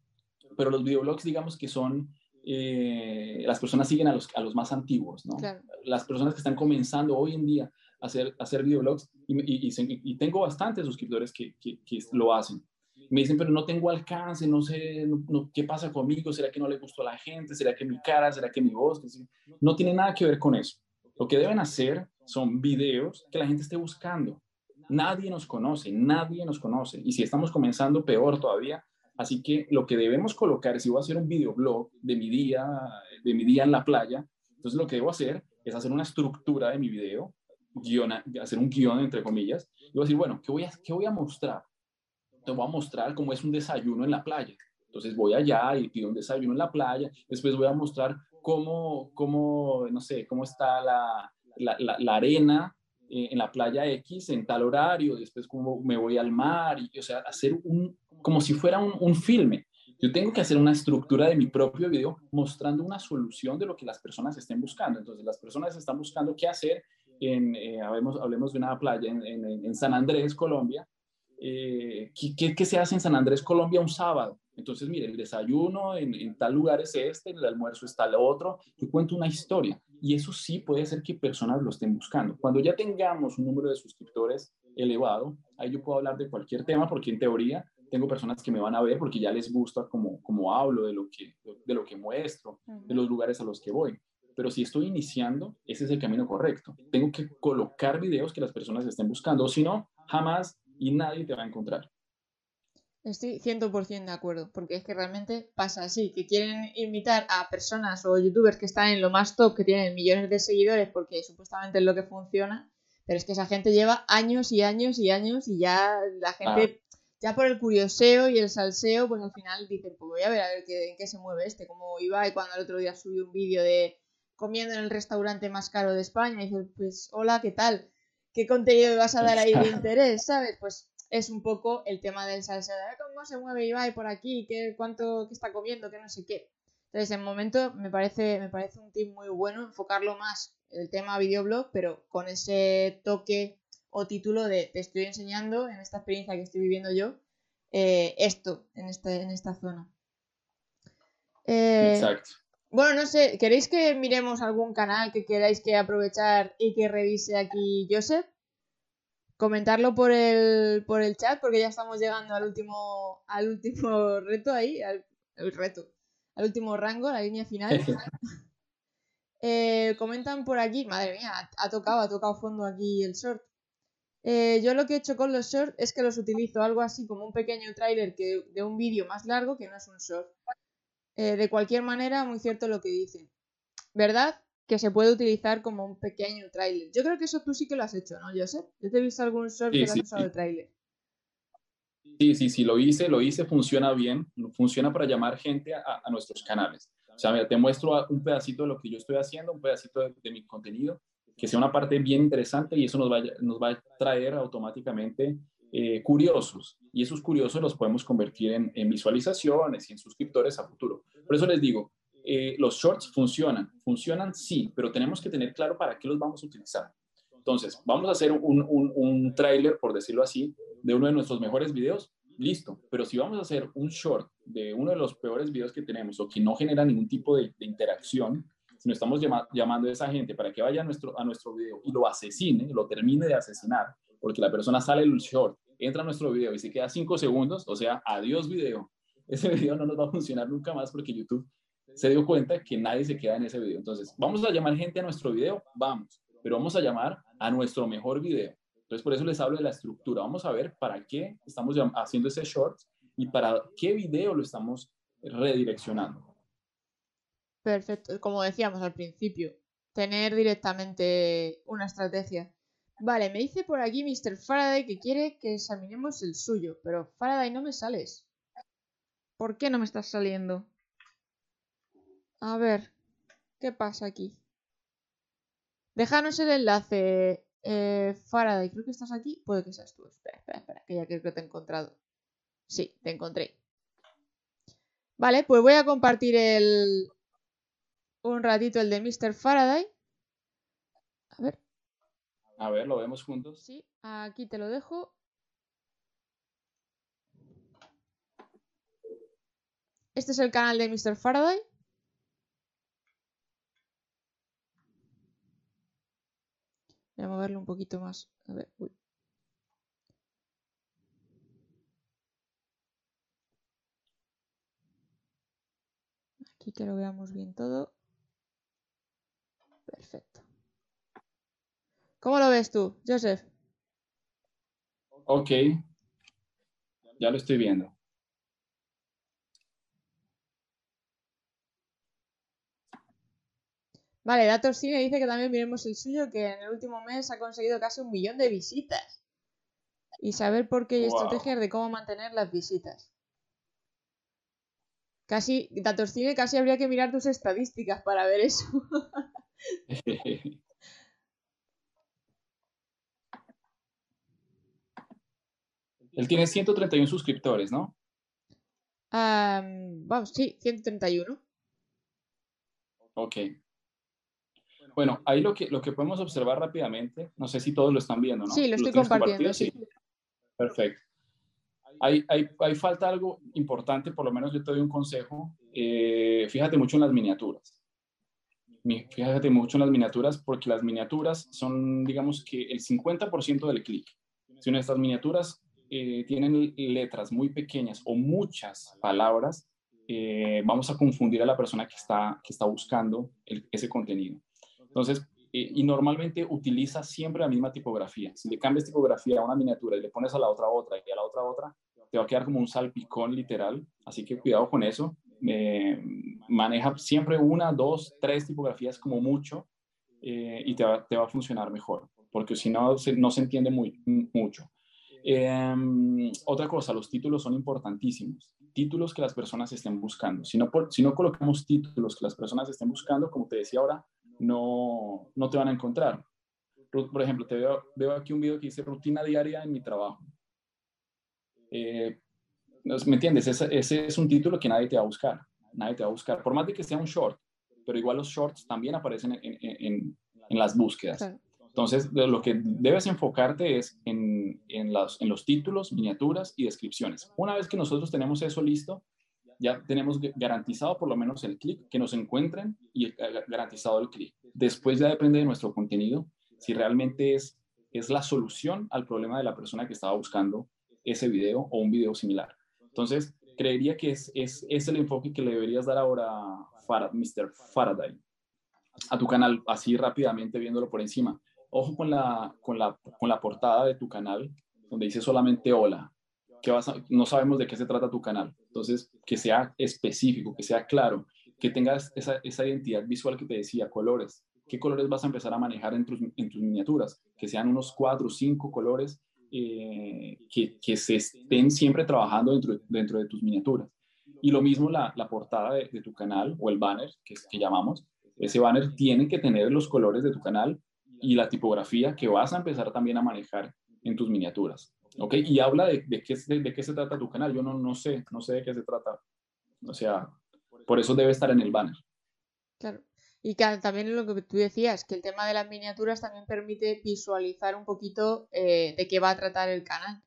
pero los videoblogs digamos que son, eh, las personas siguen a los, a los más antiguos, ¿no? Las personas que están comenzando hoy en día hacer, hacer videoblogs y, y, y, tengo bastantes suscriptores que, que, que lo hacen Me dicen, pero no tengo alcance, no sé qué pasa conmigo, será que no le gustó a la gente, será que mi cara, será que mi voz, no tiene nada que ver con eso. Lo que deben hacer son videos que la gente esté buscando. Nadie nos conoce, nadie nos conoce. Y si estamos comenzando, peor todavía. Así que lo que debemos colocar, si voy a hacer un videoblog de mi día, de mi día en la playa, entonces lo que debo hacer es hacer una estructura de mi video, hacer un guion entre comillas, y voy a decir, bueno, ¿qué voy a, qué voy a mostrar? Te voy a mostrar cómo es un desayuno en la playa. Entonces voy allá y pido un desayuno en la playa, después voy a mostrar cómo, cómo no sé, cómo está la, la, la, arena eh, en la playa X en tal horario, después cómo me voy al mar, y, o sea, hacer un, como si fuera un, un filme. Yo tengo que hacer una estructura de mi propio video mostrando una solución de lo que las personas estén buscando. Entonces, las personas están buscando qué hacer en, eh, hablemos, hablemos, de una playa en, en, San Andrés, Colombia. Eh, ¿qué, ¿qué, se hace en San Andrés, Colombia un sábado? Entonces, mire, el desayuno en, en, tal lugar es este, el almuerzo está el otro. Yo cuento una historia y eso sí puede ser que personas lo estén buscando. Cuando ya tengamos un número de suscriptores elevado, ahí yo puedo hablar de cualquier tema porque en teoría tengo personas que me van a ver porque ya les gusta como, como hablo, de lo, que, de lo que muestro, de los lugares a los que voy. Pero si estoy iniciando, ese es el camino correcto. Tengo que colocar videos que las personas estén buscando, o si no, jamás y nadie te va a encontrar. Estoy 100% de acuerdo, porque es que realmente pasa así, que quieren invitar a personas o youtubers que están en lo más top, que tienen millones de seguidores, porque supuestamente es lo que funciona, pero es que esa gente lleva años y años y años y ya la gente ya por el curioseo y el salseo, pues al final dicen, pues voy a ver a ver qué, en qué se mueve este, como iba y cuando el otro día subió un vídeo de comiendo en el restaurante más caro de España, y dices, pues hola, ¿qué tal? ¿Qué contenido vas a dar ahí de interés, sabes? Pues es un poco el tema del salseo, de cómo se mueve Ibai por aquí, qué, cuánto qué está comiendo, qué no sé qué. Entonces, en momento me parece, me parece un tip muy bueno enfocarlo más el tema videoblog, pero con ese toque o título de te estoy enseñando en esta experiencia que estoy viviendo yo eh, esto en, este, en esta zona. Eh, Exacto. Bueno, no sé, ¿queréis que miremos algún canal que queráis que aprovechar y que revise aquí Joseph? Comentarlo por el, por el chat porque ya estamos llegando al último, al último reto ahí, al, reto, al último rango, la línea final. Eh, comentan por aquí, madre mía, ha tocado, ha tocado fondo aquí el short. Eh, yo lo que he hecho con los shorts es que los utilizo algo así como un pequeño tráiler que, de un vídeo más largo que no es un short. Eh, de cualquier manera, muy cierto lo que dicen. ¿Verdad? Que se puede utilizar como un pequeño tráiler. Yo creo que eso tú sí que lo has hecho, ¿no, Joseph? Yo te he visto algún short que has usado el tráiler. Sí, sí, sí, lo hice, lo hice, funciona bien, funciona para llamar gente a, nuestros canales. O sea, te muestro un pedacito de lo que yo estoy haciendo, un pedacito de mi contenido que sea una parte bien interesante y eso nos va, nos va a traer automáticamente eh, curiosos y esos curiosos los podemos convertir en, visualizaciones y en suscriptores a futuro. Por eso les digo, eh, los shorts funcionan, funcionan sí, pero tenemos que tener claro para qué los vamos a utilizar. Entonces, vamos a hacer un, un, tráiler, por decirlo así, de uno de nuestros mejores videos, listo, pero si vamos a hacer un short de uno de los peores videos que tenemos o que no genera ningún tipo de, interacción, si no estamos llamando a esa gente para que vaya a nuestro, a nuestro video y lo asesine, lo termine de asesinar, porque la persona sale el short, entra a nuestro video y se queda cinco segundos, o sea, adiós video. Ese video no nos va a funcionar nunca más porque YouTube se dio cuenta que nadie se queda en ese video. Entonces, ¿vamos a llamar gente a nuestro video? Vamos, pero vamos a llamar a nuestro mejor video. Entonces, por eso les hablo de la estructura. Vamos a ver para qué estamos haciendo ese short y para qué video lo estamos redireccionando. Perfecto, como decíamos al principio, tener directamente una estrategia. Vale, me dice por aquí Mr. Faraday que quiere que examinemos el suyo, pero Faraday no me sales. ¿Por qué no me estás saliendo? A ver, ¿qué pasa aquí? Déjanos el enlace, eh, Faraday. Creo que estás aquí. Puede que seas tú. Espera, espera, espera, que ya creo que te he encontrado. Sí, te encontré. Vale, pues voy a compartir el, un ratito el de Mr. Faraday. A ver, lo vemos juntos. Sí, aquí te lo dejo. Este es el canal de Mr. Faraday. Voy a moverlo un poquito más. A ver, uy. Aquí que lo veamos bien todo. Perfecto. ¿Cómo lo ves tú, Joseph? Ok. Ya lo estoy viendo. Vale, Datos Cine dice que también miremos el suyo, que en el último mes ha conseguido casi un millón de visitas. Y saber por qué y estrategias de cómo mantener las visitas. Casi, Datos Cine, casi habría que mirar tus estadísticas para ver eso. Él tiene 131 suscriptores, ¿no? vamos, sí, 131. Ok. Bueno, ahí lo que, lo que podemos observar rápidamente, no sé si todos lo están viendo, ¿no? Sí, lo estoy compartiendo, sí. Perfecto. Hay, hay, hay, falta algo importante, por lo menos yo te doy un consejo. Eh, fíjate mucho en las miniaturas. Fíjate mucho en las miniaturas porque las miniaturas son, digamos que el 50% del clic. Si nuestras miniaturas eh, tienen letras muy pequeñas o muchas palabras, eh, vamos a confundir a la persona que está, que está buscando ese contenido. Entonces, eh, y normalmente utiliza siempre la misma tipografía. Si le cambias tipografía a una miniatura y le pones a la otra otra y a la otra otra, te va a quedar como un salpicón literal. Así que cuidado con eso. maneja siempre una, dos, tres tipografías como mucho y te va, te va, a funcionar mejor, porque si no, no se entiende muy, mucho. Em, otra cosa, los títulos son importantísimos. Títulos que las personas estén buscando. Si no, si no colocamos títulos que las personas estén buscando, como te decía ahora, no, no te van a encontrar. Por ejemplo, te veo, veo aquí un video que dice rutina diaria en mi trabajo. Eh, ¿Me entiendes? Ese, ese, es un título que nadie te va a buscar. Nadie te va a buscar. Por más de que sea un short, pero igual los shorts también aparecen en, en, en, las búsquedas. Entonces, lo que debes enfocarte es en, en, los, en los títulos, miniaturas y descripciones. Una vez que nosotros tenemos eso listo, ya tenemos garantizado por lo menos el clic, que nos encuentren y garantizado el clic. Después ya depende de nuestro contenido, si realmente es, es la solución al problema de la persona que estaba buscando ese video o un video similar. Entonces, creería que es, es, es el enfoque que le deberías dar ahora, a Mr. Faraday, a tu canal, así rápidamente viéndolo por encima. Ojo con la, con la, con la portada de tu canal, donde dice solamente hola no sabemos de qué se trata tu canal. Entonces, que sea específico, que sea claro, que tengas esa, esa identidad visual que te decía, colores. ¿Qué colores vas a empezar a manejar en tus, en tus miniaturas? Que sean unos cuatro o cinco colores eh, que, que, se estén siempre trabajando dentro, dentro de tus miniaturas. Y lo mismo la, la portada de, de, tu canal o el banner que, que llamamos. Ese banner tiene que tener los colores de tu canal y la tipografía que vas a empezar también a manejar en tus miniaturas. ¿ok? Y habla de, de, qué, de, qué se trata tu canal. Yo no, no sé, no sé de qué se trata. O sea, por eso debe estar en el banner. Claro. Y que también lo que tú decías, que el tema de las miniaturas también permite visualizar un poquito eh, de qué va a tratar el canal.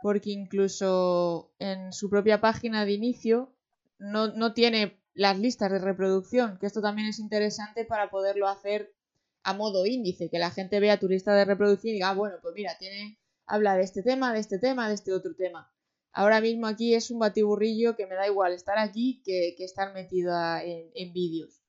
Porque incluso en su propia página de inicio no, no tiene las listas de reproducción, que esto también es interesante para poderlo hacer a modo índice, que la gente vea tu lista de reproducción y diga, ah, bueno, pues mira, tiene habla de este tema, de este tema, de este otro tema. Ahora mismo aquí es un batiburrillo que me da igual estar aquí que, estar metido en, vídeos.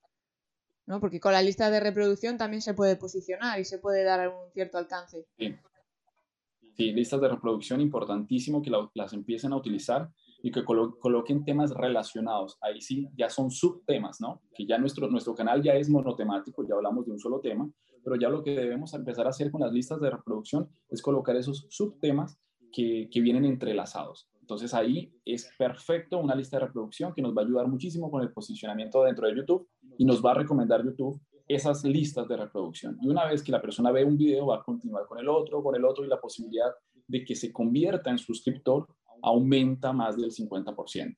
¿no? Porque con la lista de reproducción también se puede posicionar y se puede dar un cierto alcance. Sí, listas de reproducción importantísimo que las empiecen a utilizar y que coloquen temas relacionados. Ahí sí, ya son subtemas, ¿no? Que ya nuestro, nuestro canal ya es monotemático, ya hablamos de un solo tema, pero ya lo que debemos empezar a hacer con las listas de reproducción es colocar esos subtemas que, que vienen entrelazados. Entonces ahí es perfecto una lista de reproducción que nos va a ayudar muchísimo con el posicionamiento dentro de YouTube y nos va a recomendar YouTube esas listas de reproducción. Y una vez que la persona ve un video, va a continuar con el otro, con el otro y la posibilidad de que se convierta en suscriptor aumenta más del 50%.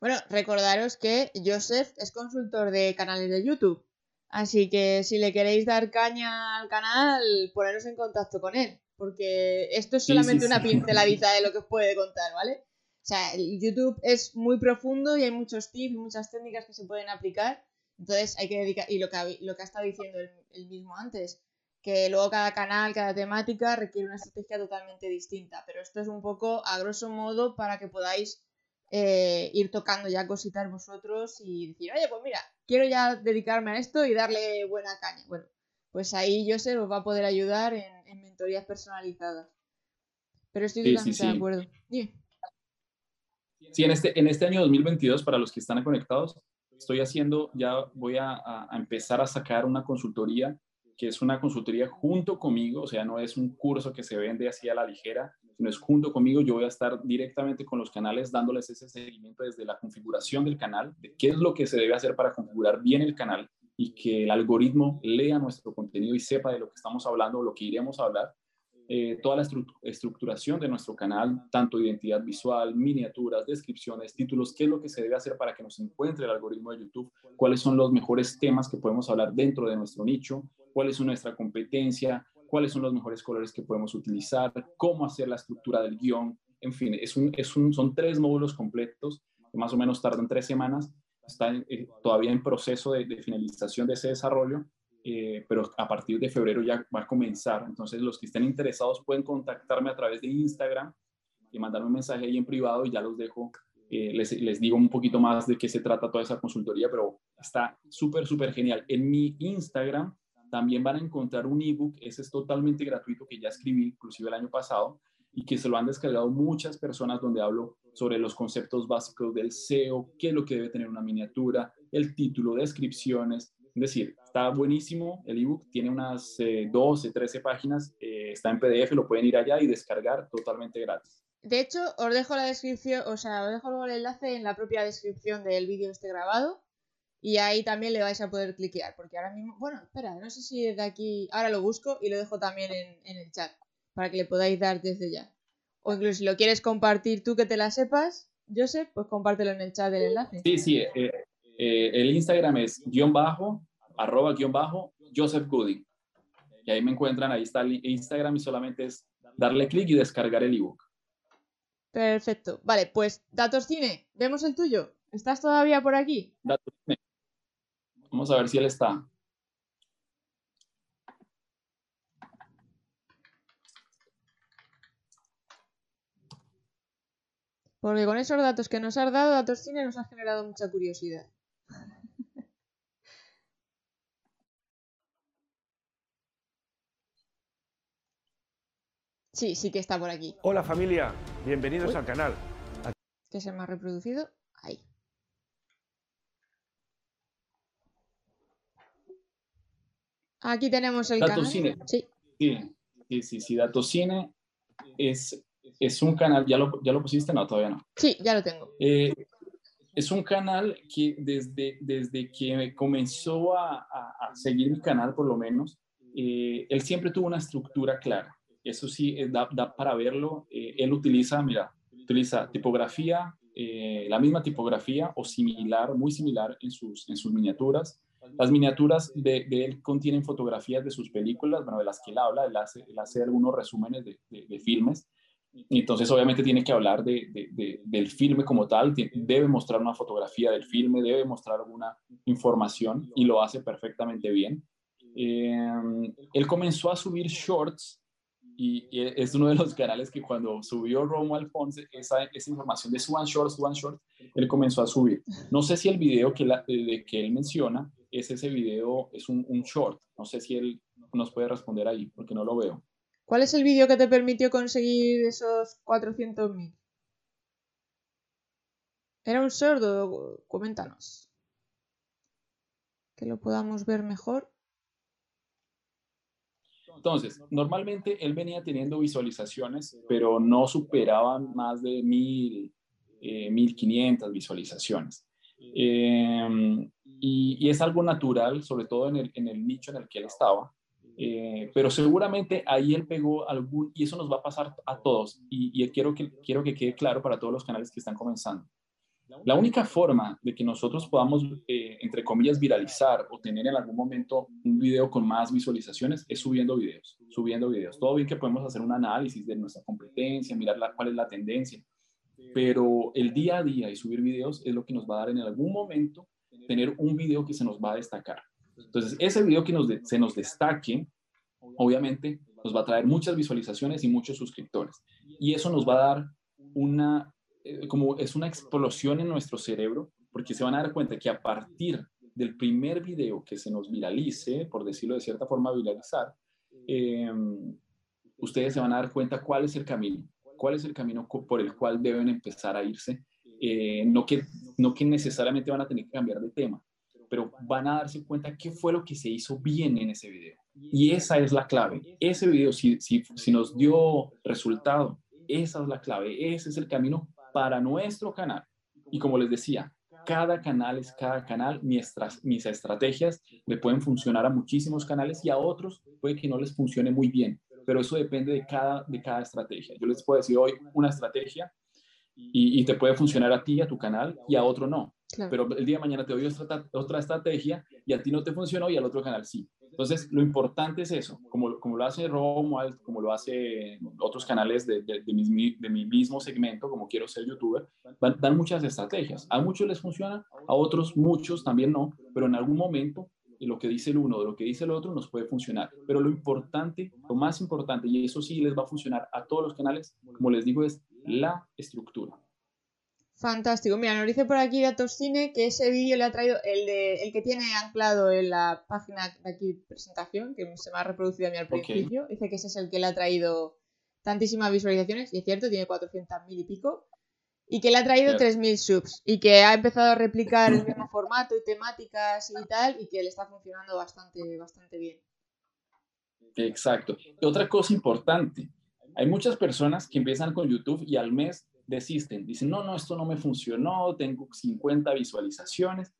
Bueno, recordaros que Joseph es consultor de canales de YouTube. Así que si le queréis dar caña al canal, poneros en contacto con él. Porque esto es solamente una pinceladita de lo que os puede contar, ¿vale? O sea, YouTube es muy profundo y hay muchos tips, muchas técnicas que se pueden aplicar. Entonces hay que dedicar, y lo que ha, lo que ha estado diciendo él mismo antes, que luego cada canal, cada temática requiere una estrategia totalmente distinta, pero esto es un poco a grosso modo para que podáis eh, ir tocando ya cositas vosotros y decir, oye, pues mira, quiero ya dedicarme a esto y darle buena caña. Bueno, pues ahí Joseph os va a poder ayudar en, mentorías personalizadas. Pero estoy totalmente de acuerdo. Sí, en este, en este año 2022, para los que están conectados, estoy haciendo, ya voy a, empezar a sacar una consultoría, que es una consultoría junto conmigo, o sea, no es un curso que se vende así a la ligera, sino es junto conmigo, yo voy a estar directamente con los canales dándoles ese seguimiento desde la configuración del canal, de qué es lo que se debe hacer para configurar bien el canal y que el algoritmo lea nuestro contenido y sepa de lo que estamos hablando o lo que iremos a hablar eh, toda la estructuración de nuestro canal, tanto identidad visual, miniaturas, descripciones, títulos, qué es lo que se debe hacer para que nos encuentre el algoritmo de YouTube, cuáles son los mejores temas que podemos hablar dentro de nuestro nicho, cuál es nuestra competencia, cuáles son los mejores colores que podemos utilizar, cómo hacer la estructura del guion, en fin, es un, es un, son tres módulos completos que más o menos tardan tres semanas, está eh, todavía en proceso de, de finalización de ese desarrollo eh, pero a partir de febrero ya va a comenzar. Entonces, los que estén interesados pueden contactarme a través de Instagram y mandarme un mensaje ahí en privado y ya los dejo. Eh, les, les, digo un poquito más de qué se trata toda esa consultoría, pero está súper, súper genial. En mi Instagram también van a encontrar un ebook, ese es totalmente gratuito, que ya escribí inclusive el año pasado y que se lo han descargado muchas personas donde hablo sobre los conceptos básicos del SEO, qué es lo que debe tener una miniatura, el título, descripciones, es decir, está buenísimo el ebook, tiene unas 12, eh, 13 páginas, eh, está en PDF, lo pueden ir allá y descargar totalmente gratis. De hecho, os dejo la descripción, o sea, os dejo el enlace en la propia descripción del vídeo este grabado y ahí también le vais a poder cliquear, porque ahora mismo, bueno, espera, no sé si desde aquí, ahora lo busco y lo dejo también en, el chat para que le podáis dar desde ya. O incluso si lo quieres compartir tú que te la sepas, Joseph, pues compártelo en el chat del enlace. Sí, sí, eh, eh, el Instagram es guion bajo, arroba guion bajo, Joseph Gooding. Y ahí me encuentran, ahí está el Instagram y solamente es darle clic y descargar el ebook. Perfecto. Vale, pues Datos Cine, vemos el tuyo. ¿Estás todavía por aquí? Datos Cine. Vamos a ver si él está. Porque con esos datos que nos has dado, Datos Cine nos ha generado mucha curiosidad. Sí, sí que está por aquí. Hola familia, bienvenidos al canal. Que se me ha reproducido. Ahí. Aquí tenemos el canal. Cine. Sí. Sí, sí, sí, Datos Cine es, es un canal, ¿ya lo, ¿ya lo pusiste? No, todavía no. Sí, ya lo tengo. Eh, es un canal que desde, desde que comenzó a, seguir mi canal, por lo menos, eh, él siempre tuvo una estructura clara. Eso sí, eh, da, para verlo. Eh, él utiliza, mira, utiliza tipografía, la misma tipografía o similar, muy similar en sus, en sus miniaturas. Las miniaturas de, él contienen fotografías de sus películas, bueno, de las que él habla, él hace, él hace algunos resúmenes de, de filmes entonces, obviamente, tiene que hablar de, del filme como tal, debe mostrar una fotografía del filme, debe mostrar alguna información y lo hace perfectamente bien. Eh, él comenzó a subir shorts y, es uno de los canales que cuando subió Romo Alfonso, esa, esa información de suban shorts, suban shorts, él comenzó a subir. No sé si el video que, la, de, que él menciona es ese video, es un, un short. No sé si él nos puede responder ahí, porque no lo veo. ¿Cuál es el vídeo que te permitió conseguir esos 400.000? ¿Era un sordo? Coméntanos. Que lo podamos ver mejor. Entonces, normalmente él venía teniendo visualizaciones, pero no superaban más de 1000, 1500 eh, visualizaciones. Em, y, es algo natural, sobre todo en el, en el nicho en el que él estaba, eh, pero seguramente ahí él pegó algún, y eso nos va a pasar a todos, y, quiero, que, quiero que quede claro para todos los canales que están comenzando. La única forma de que nosotros podamos, eh, entre comillas, viralizar o tener en algún momento un video con más visualizaciones es subiendo videos, subiendo videos. Todo bien que podemos hacer un análisis de nuestra competencia, mirar cuál es la tendencia, pero el día a día y subir videos es lo que nos va a dar en algún momento tener un video que se nos va a destacar. Entonces, ese video que se nos destaque, obviamente, nos va a traer muchas visualizaciones y muchos suscriptores. Y eso nos va a dar una, eh, como es una explosión en nuestro cerebro, porque se van a dar cuenta que a partir del primer video que se nos viralice, por decirlo de cierta forma, viralizar, em, ustedes se van a dar cuenta cuál es el camino, cuál es el camino por el cual deben empezar a irse. Eh, no, que, no que necesariamente van a tener que cambiar de tema, pero van a darse cuenta qué fue lo que se hizo bien en ese video. Y esa es la clave. Ese video, si, si, si nos dio resultado, esa es la clave. Ese es el camino para nuestro canal. Y como les decía, cada canal es cada canal. Mis, mis estrategias le pueden funcionar a muchísimos canales y a otros puede que no les funcione muy bien, pero eso depende de cada, de cada estrategia. Yo les puedo decir hoy una estrategia y, te puede funcionar a ti, a tu canal y a otro no. Pero el día de mañana te doy otra, otra estrategia y a ti no te funcionó y al otro canal sí. Entonces, lo importante es eso, como, como lo hace Romuald, como lo hace otros canales de, de, de, mi, de, mi, mismo segmento, como quiero ser youtuber, dan muchas estrategias. A muchos les funciona, a otros muchos también no, pero en algún momento lo que dice el uno de lo que dice el otro nos puede funcionar. Pero lo importante, lo más importante, y eso sí les va a funcionar a todos los canales, como les digo, es la estructura. Fantástico. Mira, nos dice por aquí Datos Cine que ese vídeo le ha traído el, de, el que tiene anclado en la página de aquí presentación, que se me ha reproducido a mí al principio. Dice que ese es el que le ha traído tantísimas visualizaciones, y es cierto, tiene 400.000 y pico. Y que le ha traído 3.000 subs. Y que ha empezado a replicar el mismo formato y temáticas y tal, y que le está funcionando bastante, bastante bien. Exacto. otra cosa importante, hay muchas personas que empiezan con YouTube y al mes desisten, dicen, no, no, esto no me funcionó, tengo 50 visualizaciones,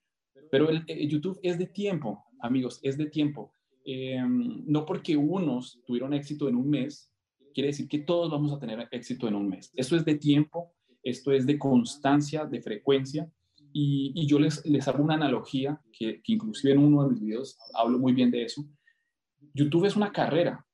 pero el, YouTube es de tiempo, amigos, es de tiempo. Em, no porque unos tuvieron éxito en un mes, quiere decir que todos vamos a tener éxito en un mes. Esto es de tiempo, esto es de constancia, de frecuencia. Y, yo les, les hago una analogía que, que inclusive en uno de mis videos hablo muy bien de eso. YouTube es una carrera,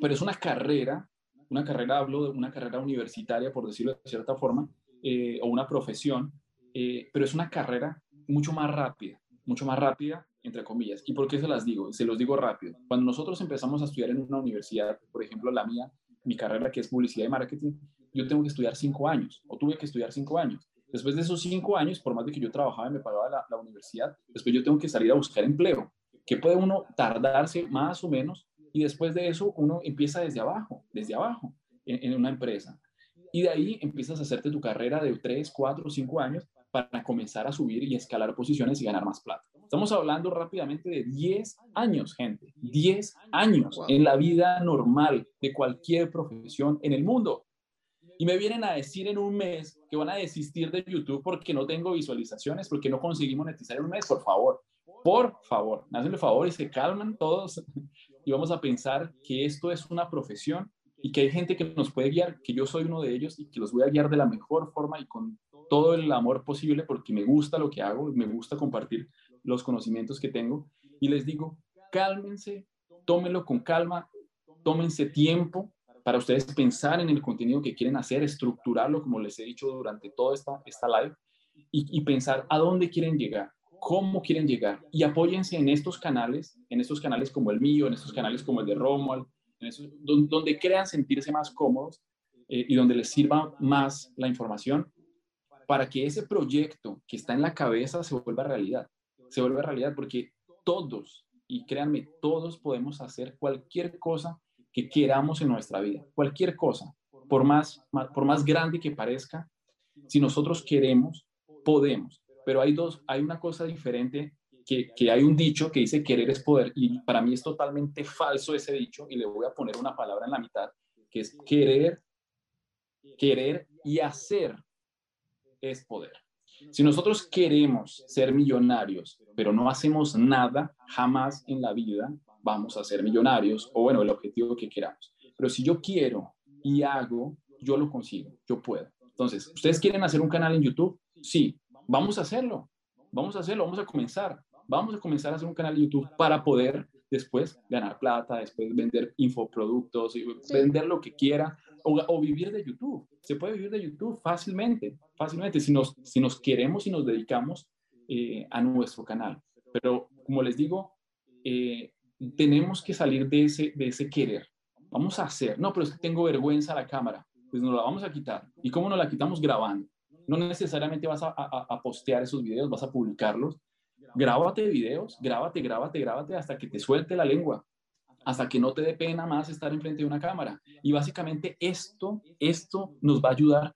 pero es una carrera una carrera, hablo de una carrera universitaria, por decirlo de cierta forma, eh, o una profesión, eh, pero es una carrera mucho más rápida, mucho más rápida, entre comillas. ¿Y por qué se las digo? Se los digo rápido. Cuando nosotros empezamos a estudiar en una universidad, por ejemplo, la mía, mi carrera que es publicidad y marketing, yo tengo que estudiar cinco años, o tuve que estudiar cinco años. Después de esos cinco años, por más de que yo trabajaba y me pagaba la, la universidad, después yo tengo que salir a buscar empleo. ¿Qué puede uno tardarse más o menos y después de eso uno empieza desde abajo, desde abajo, en, una empresa. Y de ahí empiezas a hacerte tu carrera de 3, 4, 5 años para comenzar a subir y escalar posiciones y ganar más plata. Estamos hablando rápidamente de 10 años, gente. 10 años en la vida normal de cualquier profesión en el mundo. Y me vienen a decir en un mes que van a desistir de YouTube porque no tengo visualizaciones, porque no conseguí monetizar en un mes. Por favor, por favor, hacen el favor y se calman todos y vamos a pensar que esto es una profesión y que hay gente que nos puede guiar, que yo soy uno de ellos y que los voy a guiar de la mejor forma y con todo el amor posible porque me gusta lo que hago, me gusta compartir los conocimientos que tengo. Y les digo, cálmense, tómenlo con calma, tómense tiempo para ustedes pensar en el contenido que quieren hacer, estructurarlo como les he dicho durante toda esta, esta live y, y pensar a dónde quieren llegar cómo quieren llegar. Y apóyense en estos canales, en estos canales como el mío, en estos canales como el de Romuald, donde, crean sentirse más cómodos eh, y donde les sirva más la información para que ese proyecto que está en la cabeza se vuelva realidad, se vuelva realidad porque todos, y créanme, todos podemos hacer cualquier cosa que queramos en nuestra vida, cualquier cosa, por más, por más grande que parezca, si nosotros queremos, podemos pero hay dos, hay una cosa diferente que, que, hay un dicho que dice querer es poder y para mí es totalmente falso ese dicho y le voy a poner una palabra en la mitad que es querer, querer y hacer es poder. Si nosotros queremos ser millonarios, pero no hacemos nada, jamás en la vida vamos a ser millonarios o bueno, el objetivo que queramos. Pero si yo quiero y hago, yo lo consigo, yo puedo. Entonces, ¿ustedes quieren hacer un canal en YouTube? Sí, vamos a hacerlo, vamos a hacerlo, vamos a comenzar, vamos a comenzar a hacer un canal de YouTube para poder después ganar plata, después vender infoproductos, vender lo que quiera o, vivir de YouTube. Se puede vivir de YouTube fácilmente, fácilmente si nos, si nos queremos y nos dedicamos eh, a nuestro canal. Pero como les digo, eh, tenemos que salir de ese, de ese querer. Vamos a hacer. No, pero es que tengo vergüenza a la cámara. Pues nos la vamos a quitar. ¿Y cómo nos la quitamos? Grabando no necesariamente vas a, a, postear esos videos, vas a publicarlos. Grábate videos, grábate, grábate, grábate hasta que te suelte la lengua, hasta que no te dé pena más estar enfrente de una cámara. Y básicamente esto, esto nos va a ayudar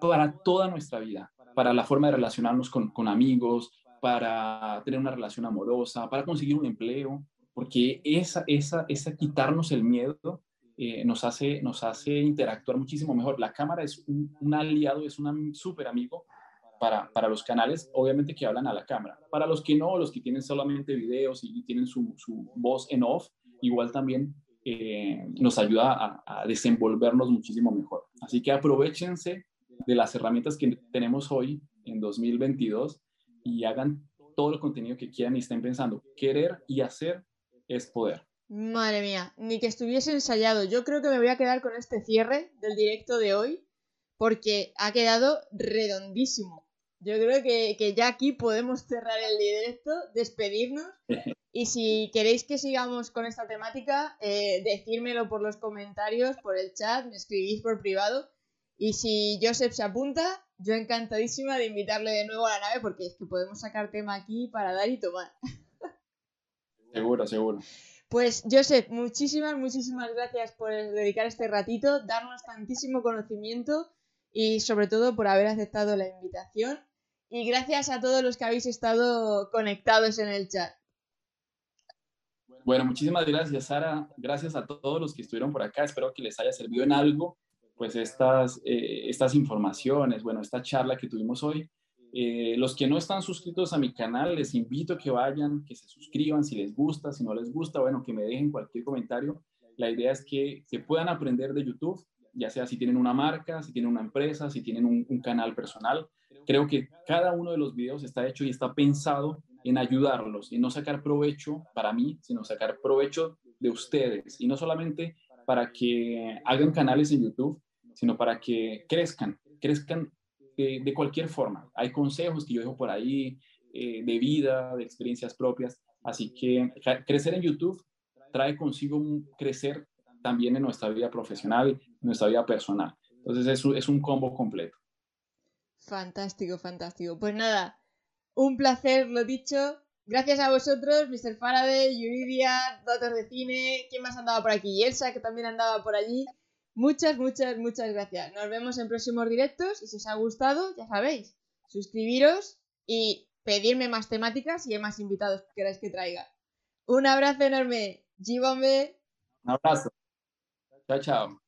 para toda nuestra vida, para la forma de relacionarnos con, con amigos, para tener una relación amorosa, para conseguir un empleo, porque esa, esa, esa quitarnos el miedo eh, nos, hace, nos hace interactuar muchísimo mejor. La cámara es un, aliado, es un súper amigo para, para, los canales, obviamente que hablan a la cámara. Para los que no, los que tienen solamente videos y, tienen su, su, voz en off, igual también eh, nos ayuda a, a, desenvolvernos muchísimo mejor. Así que aprovechense de las herramientas que tenemos hoy en 2022 y hagan todo el contenido que quieran y estén pensando. Querer y hacer es poder. Madre mía, ni que estuviese ensayado. Yo creo que me voy a quedar con este cierre del directo de hoy porque ha quedado redondísimo. Yo creo que, ya aquí podemos cerrar el directo, despedirnos. Y si queréis que sigamos con esta temática, eh, decírmelo por los comentarios, por el chat, me escribís por privado. Y si Joseph se apunta, yo encantadísima de invitarle de nuevo a la nave porque es que podemos sacar tema aquí para dar y tomar. Seguro, seguro. Pues Joseph, muchísimas, muchísimas gracias por dedicar este ratito, darnos tantísimo conocimiento y sobre todo por haber aceptado la invitación. Y gracias a todos los que habéis estado conectados en el chat. Bueno, muchísimas gracias, Sara. Gracias a todos los que estuvieron por acá. Espero que les haya servido en algo, pues estas, eh, estas informaciones, bueno, esta charla que tuvimos hoy. Eh, los que no están suscritos a mi canal, les invito a que vayan, que se suscriban si les gusta, si no les gusta, bueno, que me dejen cualquier comentario. La idea es que, se puedan aprender de YouTube, ya sea si tienen una marca, si tienen una empresa, si tienen un, un canal personal. Creo que cada uno de los videos está hecho y está pensado en ayudarlos y no sacar provecho para mí, sino sacar provecho de ustedes. Y no solamente para que hagan canales en YouTube, sino para que crezcan, crezcan de, cualquier forma. Hay consejos que yo dejo por ahí eh, de vida, de experiencias propias. Así que crecer en YouTube trae consigo un crecer también en nuestra vida profesional, en nuestra vida personal. Entonces es, es un combo completo. Fantástico, fantástico. Pues nada, un placer, lo dicho. Gracias a vosotros, Mr. Faraday, Yuridia, Datos de Cine, ¿quién más andaba por aquí? Elsa, que también andaba por allí. Muchas, muchas, muchas gracias. Nos vemos en próximos directos y si os ha gustado, ya sabéis, suscribiros y pedirme más temáticas y más invitados que queráis que traiga. Un abrazo enorme. G-Bombe. Un abrazo. Chao, chao.